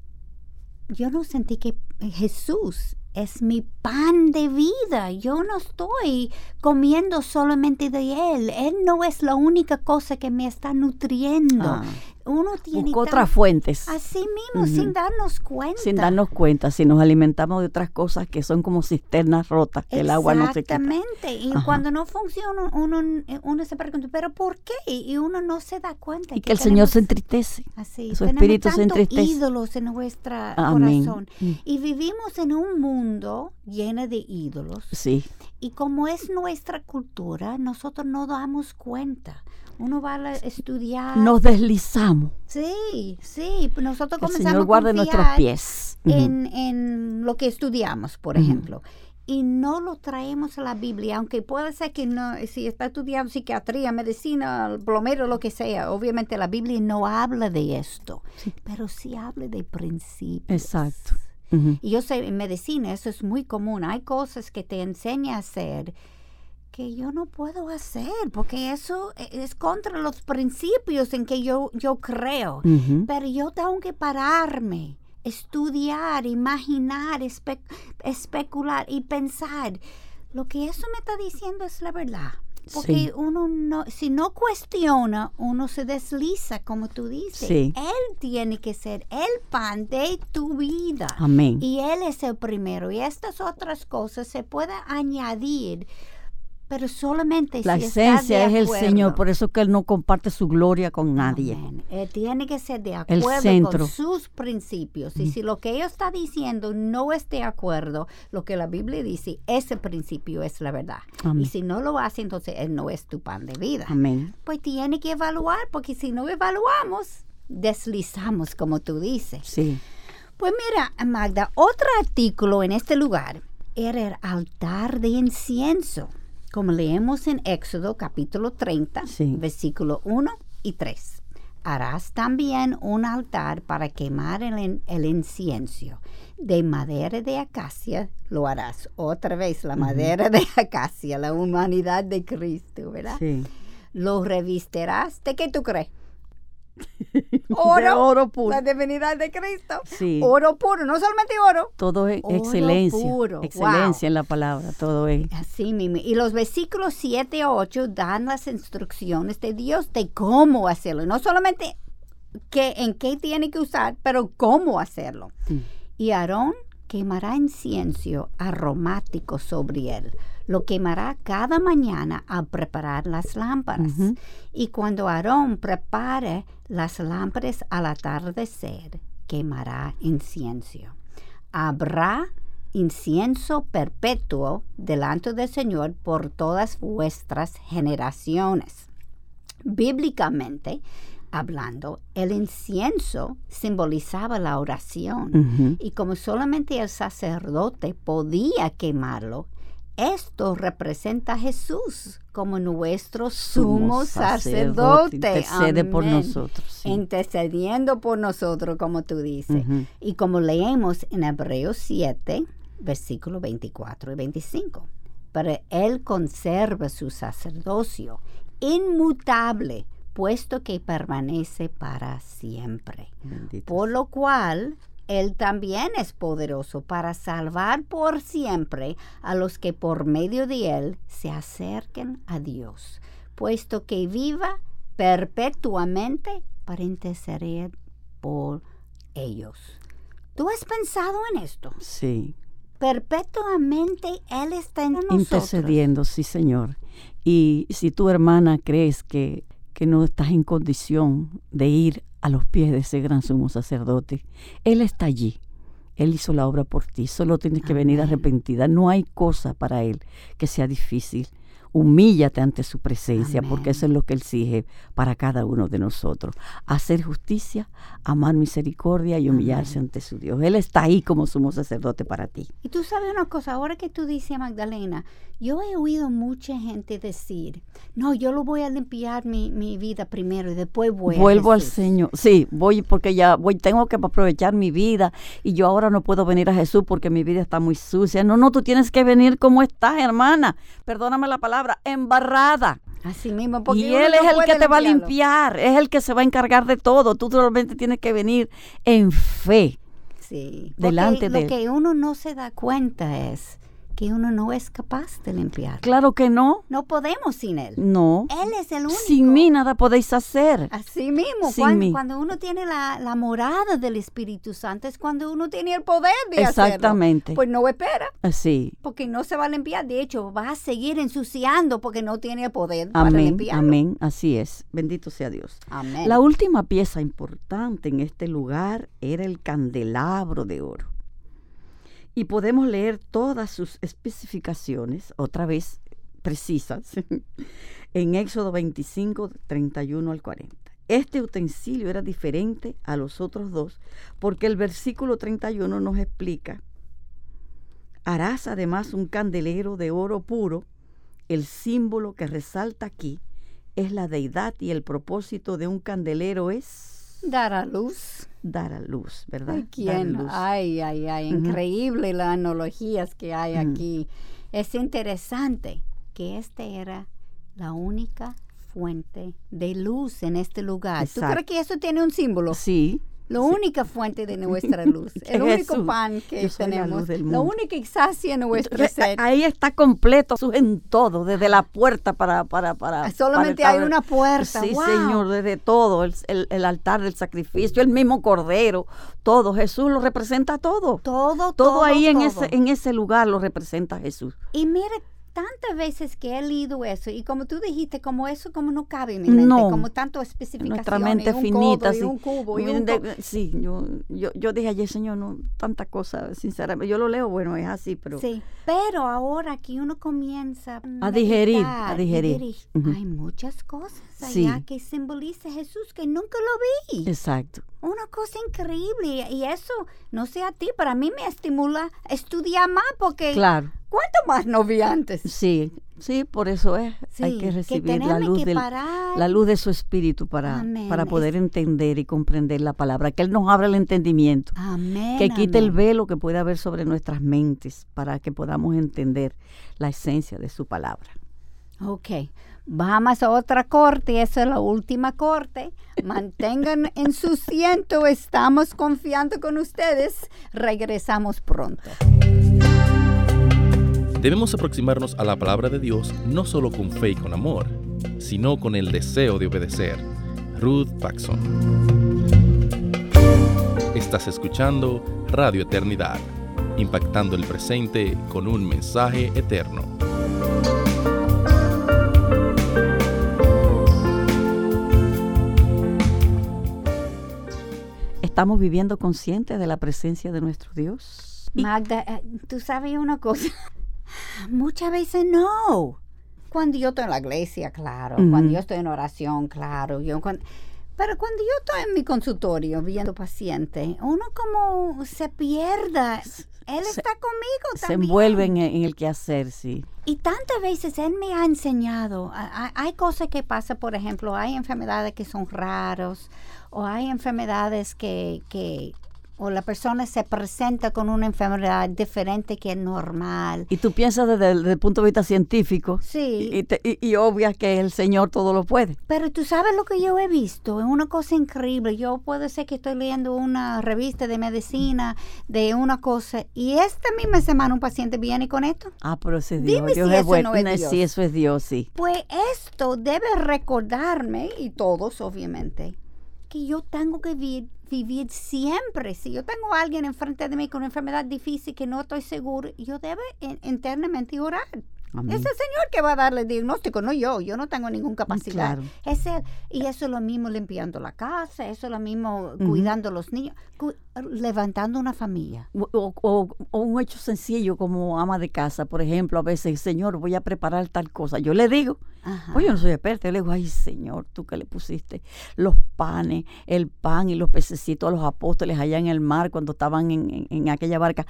[SPEAKER 2] yo no sentí que Jesús es mi pan de vida. Yo no estoy comiendo solamente de Él. Él no es la única cosa que me está nutriendo.
[SPEAKER 1] Ah.
[SPEAKER 2] Uno tiene tan-
[SPEAKER 1] otras fuentes.
[SPEAKER 2] Así mismo, sin darnos cuenta.
[SPEAKER 1] Sin darnos cuenta, si nos alimentamos de otras cosas que son como cisternas rotas, que el agua no se quita.
[SPEAKER 2] Exactamente. Y
[SPEAKER 1] Ajá.
[SPEAKER 2] cuando no funciona, uno, uno se pregunta, ¿pero por qué? Y uno no se da cuenta.
[SPEAKER 1] Y que el Señor se entristece.
[SPEAKER 2] Así,
[SPEAKER 1] su espíritu se entristece.
[SPEAKER 2] ídolos en nuestro corazón.
[SPEAKER 1] Mm.
[SPEAKER 2] Y vivimos en un mundo lleno de ídolos.
[SPEAKER 1] Sí,
[SPEAKER 2] Y como es nuestra cultura, nosotros no damos cuenta. Uno va a estudiar.
[SPEAKER 1] nos deslizamos.
[SPEAKER 2] Sí, sí. Nosotros
[SPEAKER 1] Que el
[SPEAKER 2] comenzamos
[SPEAKER 1] Señor
[SPEAKER 2] a
[SPEAKER 1] guarde
[SPEAKER 2] confiar
[SPEAKER 1] nuestros pies.
[SPEAKER 2] En, en lo que estudiamos, por ejemplo. Y no lo traemos a la Biblia, aunque puede ser que no, si está estudiando psiquiatría, medicina, plomero, lo que sea, obviamente la Biblia no habla de esto, pero sí habla de principios.
[SPEAKER 1] Exacto.
[SPEAKER 2] Y yo sé, en medicina eso es muy común. Hay cosas que te enseña a hacer que yo no puedo hacer, porque eso e- es contra los principios en que yo, yo creo.
[SPEAKER 1] Ujú.
[SPEAKER 2] Pero yo tengo que pararme, estudiar, imaginar, espe- especular y pensar. Lo que eso me está diciendo es la verdad. Porque
[SPEAKER 1] Sí.
[SPEAKER 2] uno no, si no cuestiona, uno se desliza, como tú dices.
[SPEAKER 1] Sí.
[SPEAKER 2] Él tiene que ser el pan de tu vida.
[SPEAKER 1] Amén.
[SPEAKER 2] Y Él es el primero. Y estas otras cosas se pueden añadir, pero solamente
[SPEAKER 1] La
[SPEAKER 2] si
[SPEAKER 1] esencia es el. Señor, por eso que Él no comparte su gloria con nadie.
[SPEAKER 2] Él tiene que ser de
[SPEAKER 1] El
[SPEAKER 2] acuerdo
[SPEAKER 1] centro.
[SPEAKER 2] con sus principios. Y si lo que ella está diciendo no es de acuerdo, lo que la Biblia dice, ese principio es la verdad.
[SPEAKER 1] Amén.
[SPEAKER 2] Y si no lo hace, entonces él no es tu pan de vida.
[SPEAKER 1] Amén.
[SPEAKER 2] Pues tiene que evaluar, porque si no evaluamos, deslizamos, como tú dices.
[SPEAKER 1] Sí.
[SPEAKER 2] Pues mira, Magda, otro artículo en este lugar era el altar de incienso, como leemos en Éxodo capítulo 30,
[SPEAKER 1] Sí.
[SPEAKER 2] versículo 1 y 3. Harás también un altar para quemar el, el incienso. De madera de acacia lo harás. Otra vez, la madera de acacia, la humanidad de Cristo, ¿verdad?
[SPEAKER 1] Sí.
[SPEAKER 2] Lo revestirás. ¿De qué tú crees?
[SPEAKER 1] De oro puro.
[SPEAKER 2] La divinidad de Cristo.
[SPEAKER 1] Sí.
[SPEAKER 2] Oro puro, no solamente oro.
[SPEAKER 1] Todo es
[SPEAKER 2] Oro
[SPEAKER 1] excelencia.
[SPEAKER 2] puro,
[SPEAKER 1] Excelencia
[SPEAKER 2] wow.
[SPEAKER 1] en la palabra. Todo es.
[SPEAKER 2] Así mismo. Y los versículos 7 a 8 dan las instrucciones de Dios de cómo hacerlo. No solamente que, en qué tiene que usar, pero cómo hacerlo.
[SPEAKER 1] Mm.
[SPEAKER 2] Y Aarón quemará incienso aromático sobre él. Lo quemará cada mañana al preparar las lámparas. Y cuando Aarón prepare las lámparas al atardecer, quemará incienso. Habrá incienso perpetuo delante del Señor por todas vuestras generaciones. Bíblicamente hablando, el incienso simbolizaba la oración. Y como solamente el sacerdote podía quemarlo, esto representa a Jesús como nuestro sumo sacerdote.
[SPEAKER 1] Intercede por nosotros. sí.
[SPEAKER 2] Intercediendo por nosotros, como tú dices. Y como leemos en Hebreos 7, versículos 24 y 25. Pero Él conserva su sacerdocio inmutable, puesto que permanece para siempre.
[SPEAKER 1] Bendito
[SPEAKER 2] Por lo cual, Él también es poderoso para salvar por siempre a los que por medio de Él se acerquen a Dios, puesto que viva perpetuamente para interceder por ellos. ¿Tú has pensado en esto?
[SPEAKER 1] Sí.
[SPEAKER 2] Perpetuamente Él está en nosotros.
[SPEAKER 1] Intercediendo, sí, Señor. Y si tu hermana crees que, que no estás en condición de ir a los pies de ese gran sumo sacerdote, Él está allí. Él hizo la obra por ti. Solo tienes que venir arrepentida. No hay cosa para Él que sea difícil. Humíllate ante su presencia, porque eso es lo que Él exige para cada uno de nosotros. Hacer justicia, amar misericordia y humillarse ante su Dios. Él está ahí como sumo sacerdote para ti.
[SPEAKER 2] Y tú sabes una cosa, ahora que tú dices, Magdalena, yo he oído mucha gente decir, no, yo lo voy a limpiar mi, mi vida primero y después voy a
[SPEAKER 1] Vuelvo al
[SPEAKER 2] Jesús".
[SPEAKER 1] Señor. Sí, voy porque ya voy, tengo que aprovechar mi vida y yo ahora no puedo venir a Jesús porque mi vida está muy sucia. No, no, tú tienes que venir como estás, hermana. Perdóname la palabra, embarrada.
[SPEAKER 2] Así mismo, porque
[SPEAKER 1] Y Él
[SPEAKER 2] no
[SPEAKER 1] es el que te va a limpiar, es el que se va a encargar de todo. Tú solamente tienes que venir en fe.
[SPEAKER 2] Sí,
[SPEAKER 1] delante de
[SPEAKER 2] lo que uno no se da cuenta es que uno no es capaz de limpiar.
[SPEAKER 1] Claro que no,
[SPEAKER 2] No podemos sin Él.
[SPEAKER 1] no.
[SPEAKER 2] Él es el único.
[SPEAKER 1] Sin mí nada podéis hacer.
[SPEAKER 2] Así mismo,
[SPEAKER 1] Sin
[SPEAKER 2] cuan-
[SPEAKER 1] mí.
[SPEAKER 2] cuando, uno tiene la, la morada del Espíritu Santo es cuando uno tiene el poder de hacerlo.
[SPEAKER 1] Exactamente.
[SPEAKER 2] Pues no espera,
[SPEAKER 1] Así.
[SPEAKER 2] porque no se va a limpiar. De hecho, va a seguir ensuciando porque no tiene el poder para
[SPEAKER 1] Amén,
[SPEAKER 2] limpiarlo.
[SPEAKER 1] amén. Así es. Bendito sea Dios.
[SPEAKER 2] Amén.
[SPEAKER 1] La última pieza importante en este lugar era el candelabro de oro. Y podemos leer todas sus especificaciones, otra vez precisas, en Éxodo 25, 31 al 40. Este utensilio era diferente a los otros dos porque el versículo 31 nos explica, harás además un candelero de oro puro, el símbolo que resalta aquí es la deidad y el propósito de un candelero es
[SPEAKER 2] Dar a luz.
[SPEAKER 1] dar a luz, ¿verdad?
[SPEAKER 2] Ay,
[SPEAKER 1] Dar
[SPEAKER 2] ¿quién?
[SPEAKER 1] luz.
[SPEAKER 2] Ay, ay, ay, increíble las analogías que hay aquí. Es interesante que esta era la única fuente de luz en este lugar. ¿Tú
[SPEAKER 1] Exacto.
[SPEAKER 2] crees que eso tiene un símbolo?
[SPEAKER 1] Sí,
[SPEAKER 2] La única fuente de nuestra luz, el único
[SPEAKER 1] Jesús.
[SPEAKER 2] pan que
[SPEAKER 1] la
[SPEAKER 2] tenemos, la
[SPEAKER 1] mundo.
[SPEAKER 2] única sacia nuestra
[SPEAKER 1] Entonces,
[SPEAKER 2] sed.
[SPEAKER 1] ahí está completo, Jesús en todo, desde la puerta para... para, para
[SPEAKER 2] Ah, Solamente
[SPEAKER 1] para
[SPEAKER 2] hay una puerta.
[SPEAKER 1] Sí,
[SPEAKER 2] wow.
[SPEAKER 1] Señor, desde todo, el, el- el altar del sacrificio, el mismo cordero, todo, Jesús lo representa todo.
[SPEAKER 2] Todo, todo,
[SPEAKER 1] Todo ahí en ese, en ese lugar lo representa Jesús.
[SPEAKER 2] Y mira, tantas veces que he leído eso, y como tú dijiste, como eso como no cabe en mi mente,
[SPEAKER 1] No.
[SPEAKER 2] como tanto especificaciones,
[SPEAKER 1] Nuestra mente
[SPEAKER 2] un
[SPEAKER 1] finita,
[SPEAKER 2] codo,
[SPEAKER 1] sí.
[SPEAKER 2] y un cubo, y un
[SPEAKER 1] de- sí, yo, yo, yo dije ayer, Señor, no, tanta cosa, sinceramente. Yo lo leo, bueno, es así, pero
[SPEAKER 2] Sí, pero ahora que uno comienza
[SPEAKER 1] A digerir, a digerir.
[SPEAKER 2] hay muchas cosas
[SPEAKER 1] Sí.
[SPEAKER 2] allá que simboliza Jesús que nunca lo vi.
[SPEAKER 1] exacto.
[SPEAKER 2] Una cosa increíble. Y eso, no sé a ti, para mí me estimula estudiar más porque
[SPEAKER 1] Claro,
[SPEAKER 2] ¿cuánto más no vi antes?
[SPEAKER 1] sí, sí, por eso es. hay
[SPEAKER 2] Sí,
[SPEAKER 1] que recibir la luz
[SPEAKER 2] que
[SPEAKER 1] del,
[SPEAKER 2] parar.
[SPEAKER 1] la luz de su espíritu para,
[SPEAKER 2] Amén.
[SPEAKER 1] para poder entender y comprender la palabra, que Él nos abra el entendimiento,
[SPEAKER 2] Amén.
[SPEAKER 1] que quite el velo que puede haber sobre nuestras mentes para que podamos entender la esencia de su palabra.
[SPEAKER 2] Ok, vamos a otra corte, esa es la última corte. Mantengan en su ciento, estamos confiando con ustedes. Regresamos pronto.
[SPEAKER 6] Debemos aproximarnos a la palabra de Dios no solo con fe y con amor, sino con el deseo de obedecer. Ruth Paxson. Estás escuchando Radio Eternidad, impactando el presente con un mensaje eterno.
[SPEAKER 1] ¿Estamos viviendo conscientes de la presencia de nuestro Dios?
[SPEAKER 2] Magda, eh, tú sabes una cosa. Muchas veces no. Cuando yo estoy en la iglesia, claro. Cuando yo estoy en oración, claro. Yo pero cuando yo estoy en mi consultorio viendo paciente, uno como se pierda. Él
[SPEAKER 1] Se-
[SPEAKER 2] está conmigo
[SPEAKER 1] Se
[SPEAKER 2] también.
[SPEAKER 1] envuelven en, en el quehacer, sí.
[SPEAKER 2] Y tantas veces él me ha enseñado, hay cosas que pasan, por ejemplo, hay enfermedades que son raros, o hay enfermedades que, que o la persona se presenta con una enfermedad diferente que es normal.
[SPEAKER 1] Y tú piensas desde, el- desde el punto de vista científico
[SPEAKER 2] Sí,
[SPEAKER 1] y, te- y- y obvias que el Señor todo lo puede.
[SPEAKER 2] pero tú sabes lo que yo he visto, es una cosa increíble. Yo puedo ser que estoy leyendo una revista de medicina de una cosa y esta misma semana un paciente viene con esto.
[SPEAKER 1] Ah, pero ese es Dios.
[SPEAKER 2] Dime
[SPEAKER 1] Dios
[SPEAKER 2] si
[SPEAKER 1] es
[SPEAKER 2] eso
[SPEAKER 1] bueno.
[SPEAKER 2] no es Dios.
[SPEAKER 1] Sí, eso es Dios, sí.
[SPEAKER 2] Pues esto debe recordarme, y todos obviamente, que yo tengo que vi- vivir siempre. Si yo tengo a alguien enfrente de mí con una enfermedad difícil que no estoy seguro, yo debo in- internamente orar.
[SPEAKER 1] Amén.
[SPEAKER 2] Es el Señor que va a darle el diagnóstico, no yo. Yo no tengo ninguna capacidad.
[SPEAKER 1] Claro.
[SPEAKER 2] Es Él. Y eso es lo mismo limpiando la casa, eso es lo mismo cuidando a los niños, levantando una familia.
[SPEAKER 1] O- o un hecho sencillo como ama de casa, por ejemplo, a veces, Señor, voy a preparar tal cosa. Yo le digo,
[SPEAKER 2] Ajá.
[SPEAKER 1] pues yo no soy experta, yo le digo, ay Señor, tú que le pusiste los panes, el pan y los pececitos a los apóstoles allá en el mar cuando estaban en, en- en aquella barca.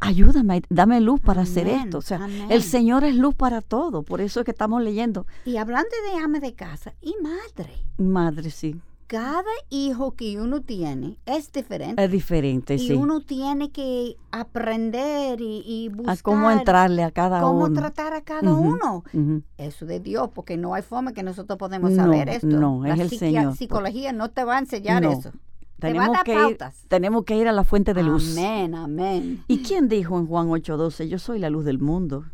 [SPEAKER 1] Ayúdame, dame luz para hacer esto. O sea,
[SPEAKER 2] amén.
[SPEAKER 1] el Señor es luz para todo, por eso es que estamos leyendo.
[SPEAKER 2] Y hablando de ama de casa y madre,
[SPEAKER 1] Madre, sí,
[SPEAKER 2] cada hijo que uno tiene es diferente.
[SPEAKER 1] es diferente,
[SPEAKER 2] y
[SPEAKER 1] sí.
[SPEAKER 2] uno tiene que aprender y, y buscar
[SPEAKER 1] A cómo entrarle a cada
[SPEAKER 2] cómo
[SPEAKER 1] uno.
[SPEAKER 2] tratar a cada uno. Eso de Dios, porque no hay forma que nosotros podemos
[SPEAKER 1] No,
[SPEAKER 2] saber esto.
[SPEAKER 1] no, es
[SPEAKER 2] La
[SPEAKER 1] el Señor.
[SPEAKER 2] psicología no te va a enseñar
[SPEAKER 1] No.
[SPEAKER 2] eso. Te va a
[SPEAKER 1] Tenemos
[SPEAKER 2] dar
[SPEAKER 1] que, ir, tenemos que ir a la fuente de luz.
[SPEAKER 2] Amén, amén.
[SPEAKER 1] ¿Y quién dijo en Juan 8:12, yo soy la luz del mundo?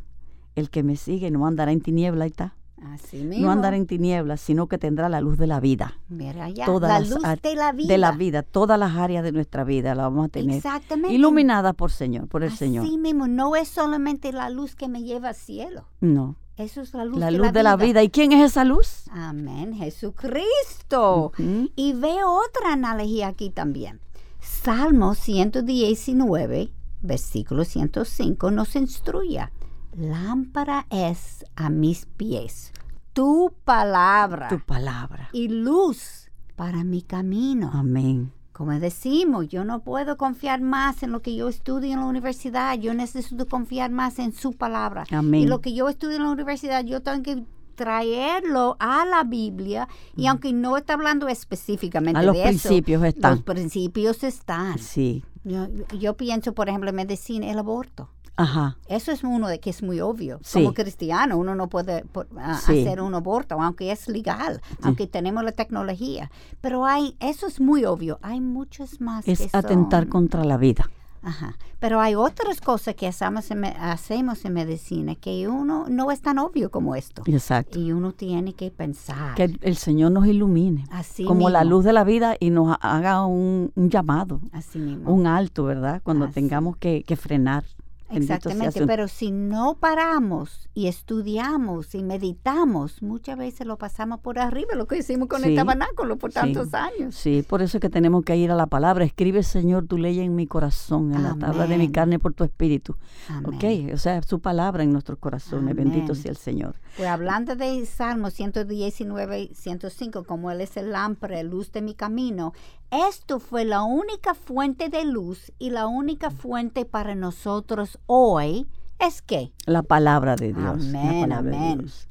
[SPEAKER 1] El que me sigue no andará en tiniebla, ahí está.
[SPEAKER 2] Así mismo.
[SPEAKER 1] No andará en tinieblas, sino que tendrá la luz de la vida.
[SPEAKER 2] Mira
[SPEAKER 1] Todas
[SPEAKER 2] la luz de la vida.
[SPEAKER 1] De la vida, todas las áreas de nuestra vida la vamos a tener
[SPEAKER 2] Exactamente.
[SPEAKER 1] iluminadas por Señor, por el
[SPEAKER 2] Así
[SPEAKER 1] Señor.
[SPEAKER 2] mismo, no es solamente la luz que me lleva al cielo.
[SPEAKER 1] No,
[SPEAKER 2] Eso es la luz,
[SPEAKER 1] la
[SPEAKER 2] de,
[SPEAKER 1] luz
[SPEAKER 2] la
[SPEAKER 1] de la vida. ¿Y quién es esa luz?
[SPEAKER 2] Amén, Jesucristo. Y veo otra analogía aquí también. Salmo 119, versículo 105 nos instruye. Lámpara es a mis pies tu palabra
[SPEAKER 1] Tu palabra.
[SPEAKER 2] y luz para mi camino.
[SPEAKER 1] Amén.
[SPEAKER 2] Como decimos, yo no puedo confiar más en lo que yo estudio en la universidad, yo necesito confiar más en su palabra.
[SPEAKER 1] Amén.
[SPEAKER 2] Y lo que yo estudio en la universidad, yo tengo que traerlo a la Biblia y aunque no está hablando específicamente
[SPEAKER 1] A los
[SPEAKER 2] de eso,
[SPEAKER 1] principios están.
[SPEAKER 2] los principios están.
[SPEAKER 1] Sí.
[SPEAKER 2] Yo, yo pienso, por ejemplo, en medicina, el aborto.
[SPEAKER 1] Ajá.
[SPEAKER 2] Eso es uno de que es muy obvio.
[SPEAKER 1] Sí.
[SPEAKER 2] Como cristiano, uno no puede por- a-
[SPEAKER 1] Sí.
[SPEAKER 2] hacer un aborto, aunque es legal, aunque tenemos la tecnología. Pero hay, eso es muy obvio. Hay muchos más.
[SPEAKER 1] Es
[SPEAKER 2] que
[SPEAKER 1] atentar
[SPEAKER 2] son-
[SPEAKER 1] contra la vida.
[SPEAKER 2] Ajá. Pero hay otras cosas que hacemos en, hacemos en medicina que uno no es tan obvio como esto.
[SPEAKER 1] Exacto.
[SPEAKER 2] Y uno tiene que pensar.
[SPEAKER 1] Que el, el Señor nos ilumine.
[SPEAKER 2] Así
[SPEAKER 1] como la luz de la vida y nos ha- haga un, un llamado,
[SPEAKER 2] Así mismo.
[SPEAKER 1] un alto, ¿verdad? Cuando
[SPEAKER 2] Así.
[SPEAKER 1] tengamos que, que frenar.
[SPEAKER 2] Exactamente, pero si no paramos y estudiamos y meditamos, muchas veces lo pasamos por arriba, lo que hicimos con el
[SPEAKER 1] Sí,
[SPEAKER 2] tabernáculo por
[SPEAKER 1] sí.
[SPEAKER 2] tantos años.
[SPEAKER 1] Sí, por eso es que tenemos que ir a la palabra. Escribe, Señor, tu ley en mi corazón, en la tabla de mi carne por tu espíritu.
[SPEAKER 2] Amén.
[SPEAKER 1] Ok, o sea, su palabra en nuestros corazones. Bendito sea el Señor.
[SPEAKER 2] Pues hablando de Salmo 119, 105, como Él es el lámpara, luz de mi camino, esto fue la única fuente de luz y la única fuente para nosotros hoy es que
[SPEAKER 1] La palabra de Dios.
[SPEAKER 2] Amén, amén.
[SPEAKER 1] Dios.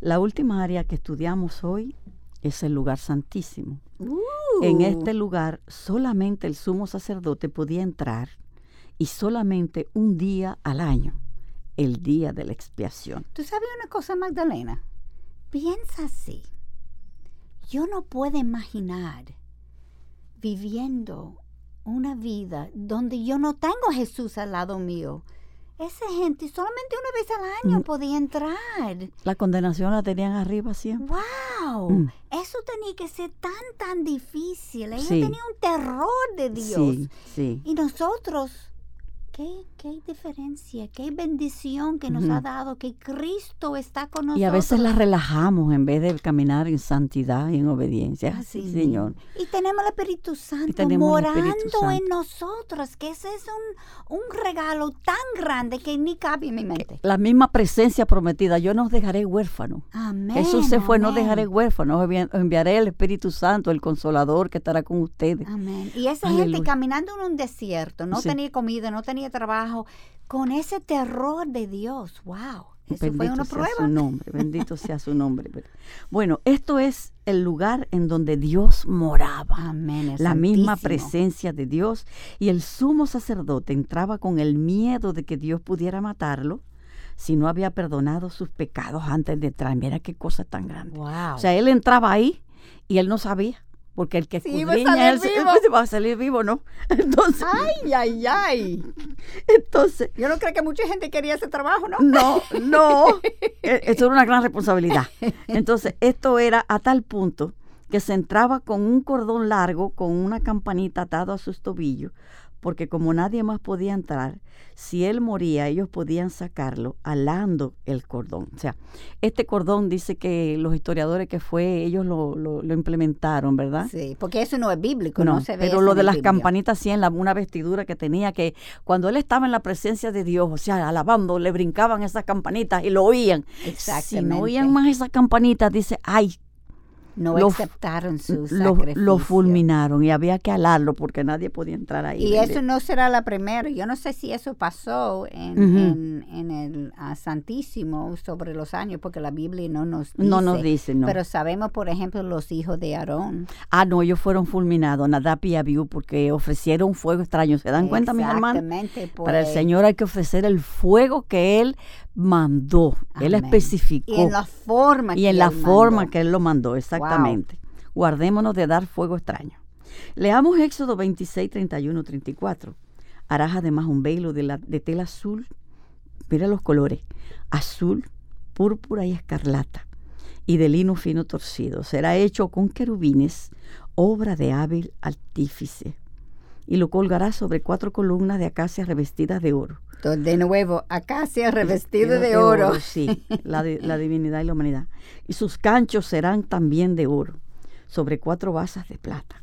[SPEAKER 1] La última área que estudiamos hoy es el lugar santísimo. En
[SPEAKER 2] Uh.
[SPEAKER 1] este lugar solamente el sumo sacerdote podía entrar y solamente un día al año, el día de la expiación.
[SPEAKER 2] ¿Tú sabes una cosa, Magdalena? Piensa así. Yo no puedo imaginar viviendo una vida donde yo no tengo a Jesús al lado mío. Esa gente solamente una vez al año
[SPEAKER 1] Mm.
[SPEAKER 2] podía entrar.
[SPEAKER 1] La condenación la tenían arriba siempre.
[SPEAKER 2] ¡Wow!
[SPEAKER 1] Mm.
[SPEAKER 2] Eso tenía que ser tan, tan difícil. Ellos
[SPEAKER 1] Sí.
[SPEAKER 2] tenían un terror de Dios.
[SPEAKER 1] Sí, sí.
[SPEAKER 2] Y nosotros, qué, qué diferencia, qué bendición que nos ha dado, que Cristo está con nosotros.
[SPEAKER 1] Y a veces la relajamos en vez de caminar en santidad y en obediencia.
[SPEAKER 2] Así
[SPEAKER 1] Sí, Señor.
[SPEAKER 2] Y tenemos el Espíritu Santo morando
[SPEAKER 1] Espíritu Santo.
[SPEAKER 2] en nosotros, que ese es un, un regalo tan grande que ni cabe en mi mente.
[SPEAKER 1] La misma presencia prometida, yo no os dejaré huérfano.
[SPEAKER 2] Amén.
[SPEAKER 1] Jesús se fue, no
[SPEAKER 2] amén.
[SPEAKER 1] dejaré huérfano, os envi- enviaré el Espíritu Santo, el consolador que estará con ustedes.
[SPEAKER 2] Amén. Y esa
[SPEAKER 1] Aleluya.
[SPEAKER 2] gente caminando en un desierto, no
[SPEAKER 1] Sí.
[SPEAKER 2] tenía comida, no tenía trabajo, con ese terror de Dios. ¡Wow! Eso fue
[SPEAKER 1] Bendito
[SPEAKER 2] una
[SPEAKER 1] sea
[SPEAKER 2] prueba.
[SPEAKER 1] su nombre, bendito sea su nombre. Bueno, esto es el lugar en donde Dios moraba.
[SPEAKER 2] Amén.
[SPEAKER 1] la misma presencia de Dios y el sumo sacerdote entraba con el miedo de que Dios pudiera matarlo si no había perdonado sus pecados antes de entrar. Mira qué cosa tan grande.
[SPEAKER 2] Wow.
[SPEAKER 1] O sea, él entraba ahí y él no sabía, porque el que
[SPEAKER 2] Sí, a
[SPEAKER 1] escudriña
[SPEAKER 2] salir vivo.
[SPEAKER 1] él va a salir vivo, ¿no? Entonces,
[SPEAKER 2] ay, ay, ay.
[SPEAKER 1] entonces
[SPEAKER 2] Yo no creo que mucha gente quería ese trabajo, ¿no?
[SPEAKER 1] no, no. E- Esto era una gran responsabilidad. Entonces, esto era a tal punto que se entraba con un cordón largo, con una campanita atado a sus tobillos, porque como nadie más podía entrar, si él moría, ellos podían sacarlo alando el cordón. O sea, este cordón dice que los historiadores que fue, ellos lo, lo, lo implementaron, ¿verdad?
[SPEAKER 2] Sí, porque eso no es bíblico, no,
[SPEAKER 1] No,
[SPEAKER 2] se ve
[SPEAKER 1] pero lo de las
[SPEAKER 2] Biblia.
[SPEAKER 1] campanitas sí en la, una vestidura que tenía que cuando él estaba en la presencia de Dios, o sea, alabando, le brincaban esas campanitas y lo oían. Si
[SPEAKER 2] Exactamente.
[SPEAKER 1] no oían más esas campanitas, dice, ay,
[SPEAKER 2] No
[SPEAKER 1] lo-
[SPEAKER 2] aceptaron su sacrificio.
[SPEAKER 1] lo fulminaron y había que alarlo porque nadie podía entrar ahí.
[SPEAKER 2] Y
[SPEAKER 1] ¿verdad?
[SPEAKER 2] eso no será la primera. Yo no sé si eso pasó en, en- en el Santísimo sobre los años, porque la Biblia no nos dice.
[SPEAKER 1] No nos dice, no.
[SPEAKER 2] Pero sabemos, por ejemplo, los hijos de Aarón.
[SPEAKER 1] Ah, no, ellos fueron fulminados, Nadab y Abiú, porque ofrecieron fuego extraño. ¿Se dan cuenta, mis hermanos?
[SPEAKER 2] Exactamente.
[SPEAKER 1] Para el
[SPEAKER 2] pues,
[SPEAKER 1] Señor hay que ofrecer el fuego que Él mandó. Él especificó.
[SPEAKER 2] Y en la forma
[SPEAKER 1] y
[SPEAKER 2] que
[SPEAKER 1] en la
[SPEAKER 2] él
[SPEAKER 1] forma
[SPEAKER 2] mandó.
[SPEAKER 1] que Él lo mandó, exactamente. Guardémonos de dar fuego extraño. Leamos Éxodo 26, 31, 34. Harás además un velo de, la, de tela azul. Mira los colores. Azul, púrpura y escarlata. Y de lino fino torcido. Será hecho con querubines, obra de hábil artífice. Y lo colgarás sobre cuatro columnas de acacia revestidas de oro.
[SPEAKER 2] Entonces, de nuevo, acacia revestido de, oro.
[SPEAKER 1] Sí, la, la divinidad y la humanidad. Y sus canchos serán también de oro, sobre cuatro basas de plata.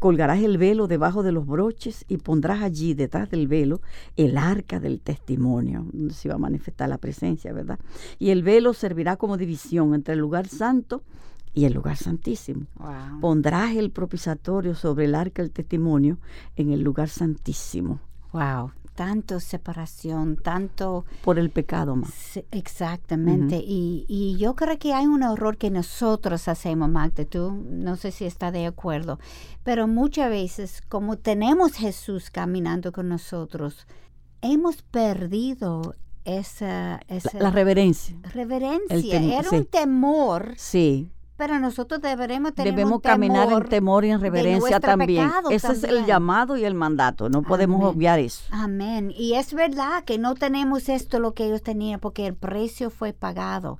[SPEAKER 1] Colgarás el velo debajo de los broches y pondrás allí, detrás del velo, el arca del testimonio, donde se va a manifestar la presencia, ¿verdad? Y el velo servirá como división entre el lugar santo y el lugar santísimo.
[SPEAKER 2] Wow.
[SPEAKER 1] Pondrás el propiciatorio sobre el arca del testimonio en el lugar santísimo,
[SPEAKER 2] Wow. Tanto separación, tanto
[SPEAKER 1] por el pecado más.
[SPEAKER 2] Exactamente. y, y yo creo que hay un error que nosotros hacemos, Magda. Tú no sé si está de acuerdo, pero muchas veces, como tenemos Jesús caminando con nosotros, hemos perdido esa,
[SPEAKER 1] La,
[SPEAKER 2] esa
[SPEAKER 1] la reverencia.
[SPEAKER 2] reverencia. Era
[SPEAKER 1] sí.
[SPEAKER 2] un temor,
[SPEAKER 1] Sí,
[SPEAKER 2] pero nosotros deberemos tener
[SPEAKER 1] debemos
[SPEAKER 2] un
[SPEAKER 1] caminar en
[SPEAKER 2] temor
[SPEAKER 1] y en reverencia también. Ese es el llamado y el mandato. No podemos obviar eso.
[SPEAKER 2] Amén. Y es verdad que no tenemos esto lo que ellos tenían porque el precio fue pagado.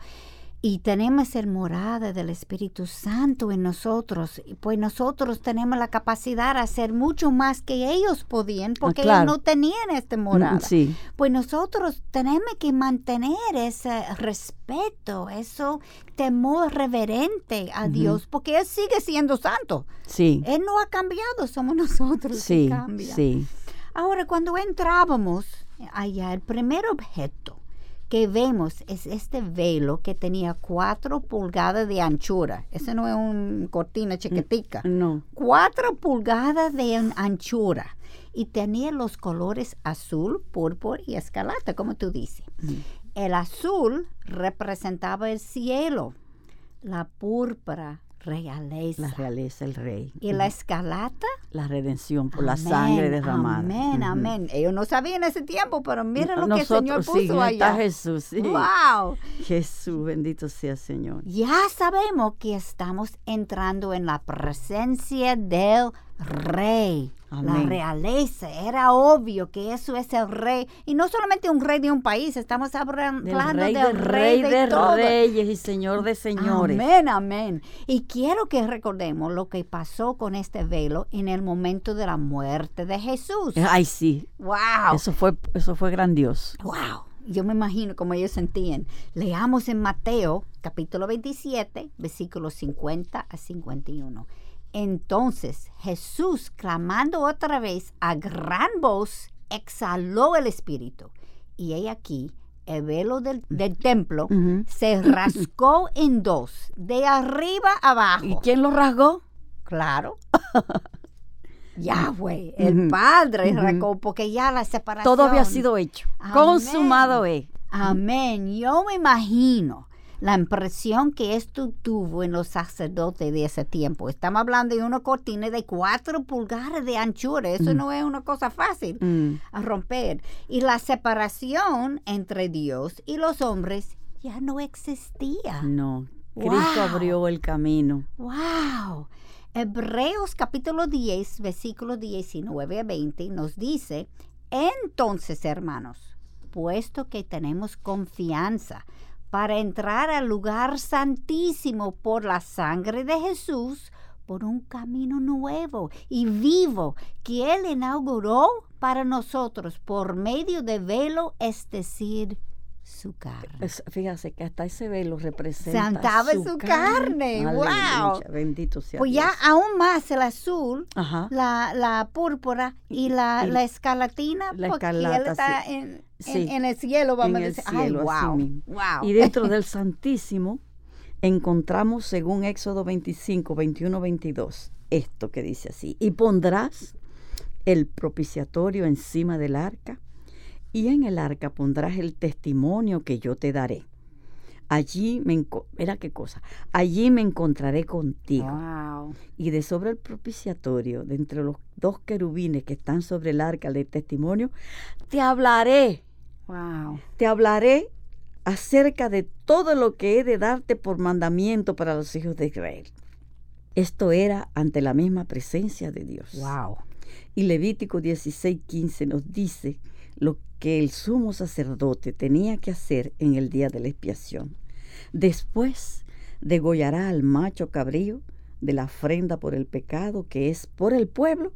[SPEAKER 2] Y tenemos el morada del Espíritu Santo en nosotros. Pues nosotros tenemos la capacidad de hacer mucho más que ellos podían porque
[SPEAKER 1] Ah, claro.
[SPEAKER 2] ellos no tenían este morada.
[SPEAKER 1] Sí,
[SPEAKER 2] Pues nosotros tenemos que mantener ese respeto, eso temor reverente a. Dios porque Él sigue siendo santo.
[SPEAKER 1] sí,
[SPEAKER 2] Él no ha cambiado, somos nosotros que
[SPEAKER 1] sí,
[SPEAKER 2] cambian.
[SPEAKER 1] sí.
[SPEAKER 2] Ahora, cuando entrábamos allá, el primer objeto que vemos es este velo que tenía cuatro pulgadas de anchura. Ese no es una cortina chiquitica.
[SPEAKER 1] No,
[SPEAKER 2] Cuatro pulgadas de an- anchura. Y tenía los colores azul, púrpura y escarlata, como tú dices. El azul representaba el cielo. La púrpura, realeza.
[SPEAKER 1] la realeza, el rey.
[SPEAKER 2] y la escarlata,
[SPEAKER 1] La redención por la
[SPEAKER 2] Amén,
[SPEAKER 1] sangre derramada.
[SPEAKER 2] Amén, amén. Ellos no sabían ese tiempo, pero mira lo que el Señor
[SPEAKER 1] Nosotros,
[SPEAKER 2] puso
[SPEAKER 1] sí, está
[SPEAKER 2] allá.
[SPEAKER 1] Jesús, sí.
[SPEAKER 2] ¡Wow!
[SPEAKER 1] Jesús, bendito sea Señor.
[SPEAKER 2] Ya sabemos que estamos entrando en la presencia del rey. La realeza. Era obvio que eso es el rey. Y no solamente un rey de un país, estamos
[SPEAKER 1] Del
[SPEAKER 2] hablando
[SPEAKER 1] rey,
[SPEAKER 2] del rey,
[SPEAKER 1] rey
[SPEAKER 2] de,
[SPEAKER 1] reyes y señor de señores.
[SPEAKER 2] Amén, amén. Y quiero que recordemos lo que pasó con este velo en el momento de la muerte de Jesús.
[SPEAKER 1] Ay, sí.
[SPEAKER 2] ¡Wow!
[SPEAKER 1] Eso fue, eso fue grandioso.
[SPEAKER 2] ¡Wow! Yo me imagino cómo ellos sentían. Leamos en Mateo, capítulo 27, versículos 50 a 51. Entonces Jesús, clamando otra vez a gran voz, exhaló el espíritu. Y he aquí, el velo del, del templo se rascó en dos, de arriba abajo.
[SPEAKER 1] ¿Y quién lo rasgó?
[SPEAKER 2] Claro. Yahweh, el. Padre, rascó, porque ya la separación.
[SPEAKER 1] Todo había sido hecho.
[SPEAKER 2] Amén.
[SPEAKER 1] Consumado es.
[SPEAKER 2] Amén. Yo me imagino la impresión que esto tuvo en los sacerdotes de ese tiempo. Estamos hablando de una cortina de cuatro pulgadas de anchura. Eso no es una cosa fácil
[SPEAKER 1] Mm.
[SPEAKER 2] a romper. Y la separación entre Dios y los hombres ya no existía.
[SPEAKER 1] No. Cristo
[SPEAKER 2] Wow.
[SPEAKER 1] abrió el camino.
[SPEAKER 2] ¡Wow! Hebreos capítulo 10, versículos 19 a 20 nos dice, entonces hermanos, puesto que tenemos confianza para entrar al lugar santísimo por la sangre de Jesús, por un camino nuevo y vivo que Él inauguró para nosotros por medio de velo, es decir, su carne.
[SPEAKER 1] Es- Fíjase que hasta ese velo representa
[SPEAKER 2] Santaba su carne,
[SPEAKER 1] Aleluya,
[SPEAKER 2] wow.
[SPEAKER 1] Bendito sea
[SPEAKER 2] Pues ya aún más el azul,
[SPEAKER 1] Ajá.
[SPEAKER 2] la, la púrpura y la,
[SPEAKER 1] Y
[SPEAKER 2] la escarlatina,
[SPEAKER 1] la
[SPEAKER 2] porque él está
[SPEAKER 1] sí.
[SPEAKER 2] en, en-
[SPEAKER 1] Sí.
[SPEAKER 2] en el cielo, vamos
[SPEAKER 1] En
[SPEAKER 2] a
[SPEAKER 1] el
[SPEAKER 2] decir.
[SPEAKER 1] cielo,
[SPEAKER 2] Ay, wow, wow.
[SPEAKER 1] Y dentro del Santísimo encontramos, según Éxodo 25, 21, 22, esto que dice así, y pondrás el propiciatorio encima del arca, y en el arca pondrás el testimonio que yo te daré. Allí me, mira qué cosa, allí me encontraré contigo.
[SPEAKER 2] Wow.
[SPEAKER 1] Y de sobre el propiciatorio, de entre los dos querubines que están sobre el arca del testimonio, te hablaré
[SPEAKER 2] Wow.
[SPEAKER 1] te hablaré acerca de todo lo que he de darte por mandamiento para los hijos de Israel. Esto era ante la misma presencia de Dios.
[SPEAKER 2] Wow.
[SPEAKER 1] Y Levítico 16:15 nos dice lo que el sumo sacerdote tenía que hacer en el día de la expiación. Después degollará al macho cabrío de la ofrenda por el pecado que es por el pueblo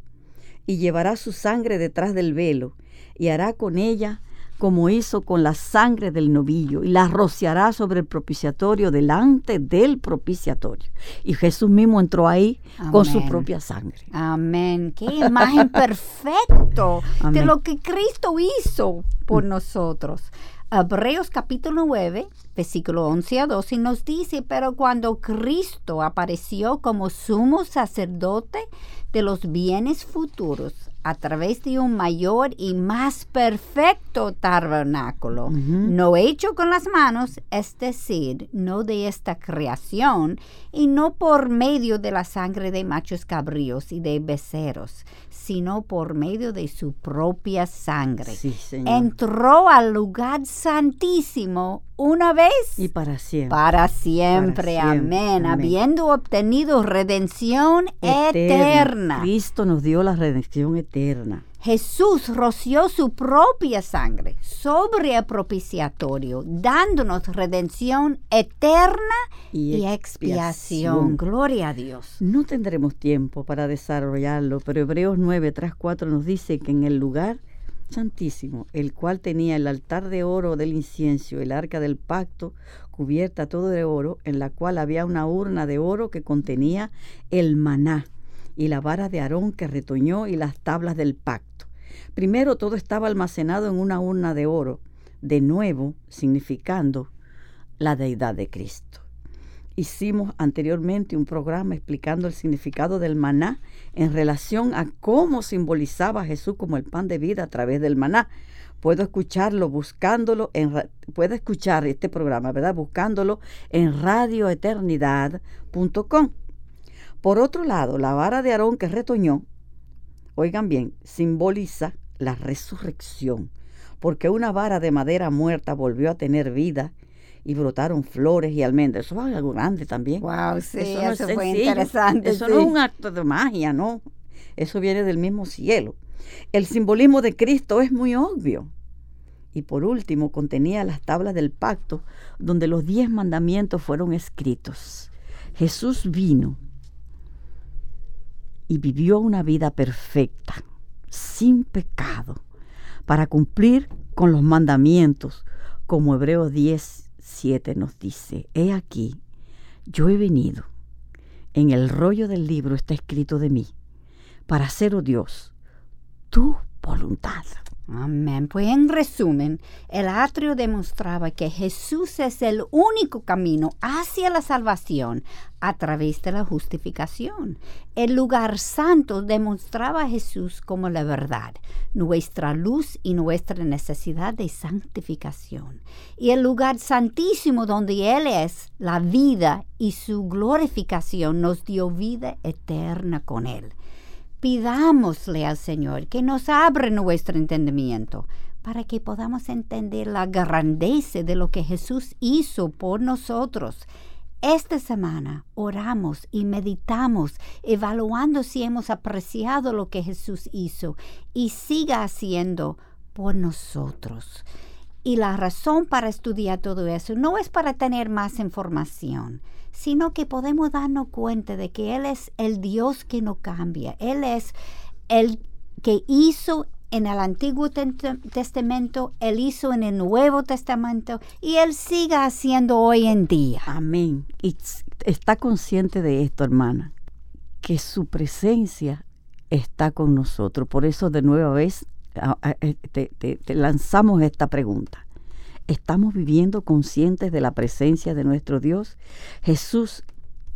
[SPEAKER 1] y llevará su sangre detrás del velo y hará con ella como hizo con la sangre del novillo y la rociará sobre el propiciatorio delante del propiciatorio. Y Jesús mismo entró ahí con su propia sangre.
[SPEAKER 2] Amén. Qué imagen perfecto de lo que Cristo hizo por nosotros. Hebreos capítulo 9, versículo 11 a 12 nos dice, pero cuando Cristo apareció como sumo sacerdote de los bienes futuros a través de un mayor y más perfecto tabernáculo, no hecho con las manos, es decir, no de esta creación, y no por medio de la sangre de machos cabríos y de becerros, sino por medio de su propia sangre.
[SPEAKER 1] Sí.
[SPEAKER 2] Entró al lugar santísimo una vez
[SPEAKER 1] y para siempre.
[SPEAKER 2] para siempre.
[SPEAKER 1] Para siempre.
[SPEAKER 2] Amén.
[SPEAKER 1] Amén.
[SPEAKER 2] Habiendo obtenido redención eterna.
[SPEAKER 1] Cristo nos dio la redención eterna.
[SPEAKER 2] Jesús roció su propia sangre sobre el propiciatorio, dándonos redención eterna
[SPEAKER 1] Y
[SPEAKER 2] y,
[SPEAKER 1] expiación.
[SPEAKER 2] expiación. Gloria a Dios.
[SPEAKER 1] No tendremos tiempo para desarrollarlo, pero Hebreos 9, 3, 4 nos dice que en el lugar santísimo, el cual tenía el altar de oro del incienso, el arca del pacto, cubierta todo de oro, en la cual había una urna de oro que contenía el maná y la vara de Aarón que retoñó y las tablas del pacto. Primero todo estaba almacenado en una urna de oro, de nuevo significando la deidad de Cristo. Hicimos anteriormente un programa explicando el significado del maná en relación a cómo simbolizaba a Jesús como el pan de vida a través del maná. Puedo escucharlo buscándolo en puede escuchar este programa, ¿verdad? Buscándolo en radioeternidad.com. Por otro lado, la vara de Aarón que retoñó, oigan bien, simboliza la resurrección, porque una vara de madera muerta volvió a tener vida y brotaron flores y almendras. Eso es algo grande también.
[SPEAKER 2] Wow, sí,
[SPEAKER 1] Eso no es
[SPEAKER 2] eso fue interesante.
[SPEAKER 1] Eso
[SPEAKER 2] sí.
[SPEAKER 1] no es un acto de magia, no. Eso viene del mismo cielo. El simbolismo de Cristo es muy obvio. Y por último, contenía las tablas del pacto donde los diez mandamientos fueron escritos. Jesús vino y vivió una vida perfecta, sin pecado, para cumplir con los mandamientos, como Hebreos 10, 7 nos dice. He aquí, yo he venido. En el rollo del libro está escrito de mí, para hacer, Dios, tu voluntad.
[SPEAKER 2] Amén. Pues en resumen, el atrio demostraba que Jesús es el único camino hacia la salvación a través de la justificación. El lugar santo demostraba a Jesús como la verdad, nuestra luz y nuestra necesidad de santificación. Y el lugar santísimo donde Él es la vida y su glorificación nos dio vida eterna con Él pidámosle al Señor que nos abra nuestro entendimiento para que podamos entender la grandeza de lo que Jesús hizo por nosotros. Esta semana oramos y meditamos, evaluando si hemos apreciado lo que Jesús hizo y siga haciendo por nosotros. Y la razón para estudiar todo eso no es para tener más información, sino que podemos darnos cuenta de que Él es el Dios que no cambia. Él es el que hizo en el Antiguo Testamento, Él hizo en el Nuevo Testamento y Él sigue haciendo hoy en día.
[SPEAKER 1] Amén. Y está consciente de esto, hermana, que su presencia está con nosotros. Por eso de nueva vez eh, te lanzamos esta pregunta. ¿Estamos viviendo conscientes de la presencia de nuestro Dios? Jesús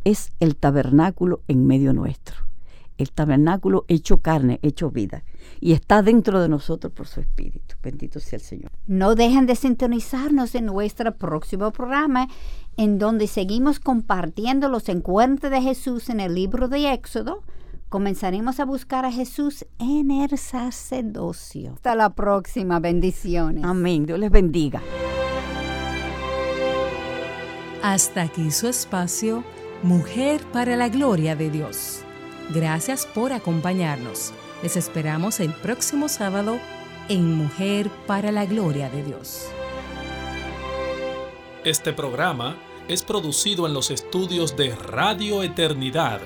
[SPEAKER 1] es el tabernáculo en medio nuestro. El tabernáculo hecho carne, hecho vida. Y está dentro de nosotros por su Espíritu. Bendito sea el Señor.
[SPEAKER 2] No dejen de sintonizarnos en nuestro próximo programa, en donde seguimos compartiendo los encuentros de Jesús en el libro de Éxodo comenzaremos a buscar a Jesús en el sacerdocio. Hasta la próxima, bendiciones.
[SPEAKER 1] Amén, Dios les bendiga.
[SPEAKER 7] Hasta aquí su espacio, Mujer para la Gloria de Dios. Gracias por acompañarnos. Les esperamos el próximo sábado en Mujer para la Gloria de Dios.
[SPEAKER 8] Este programa es producido en los estudios de Radio Eternidad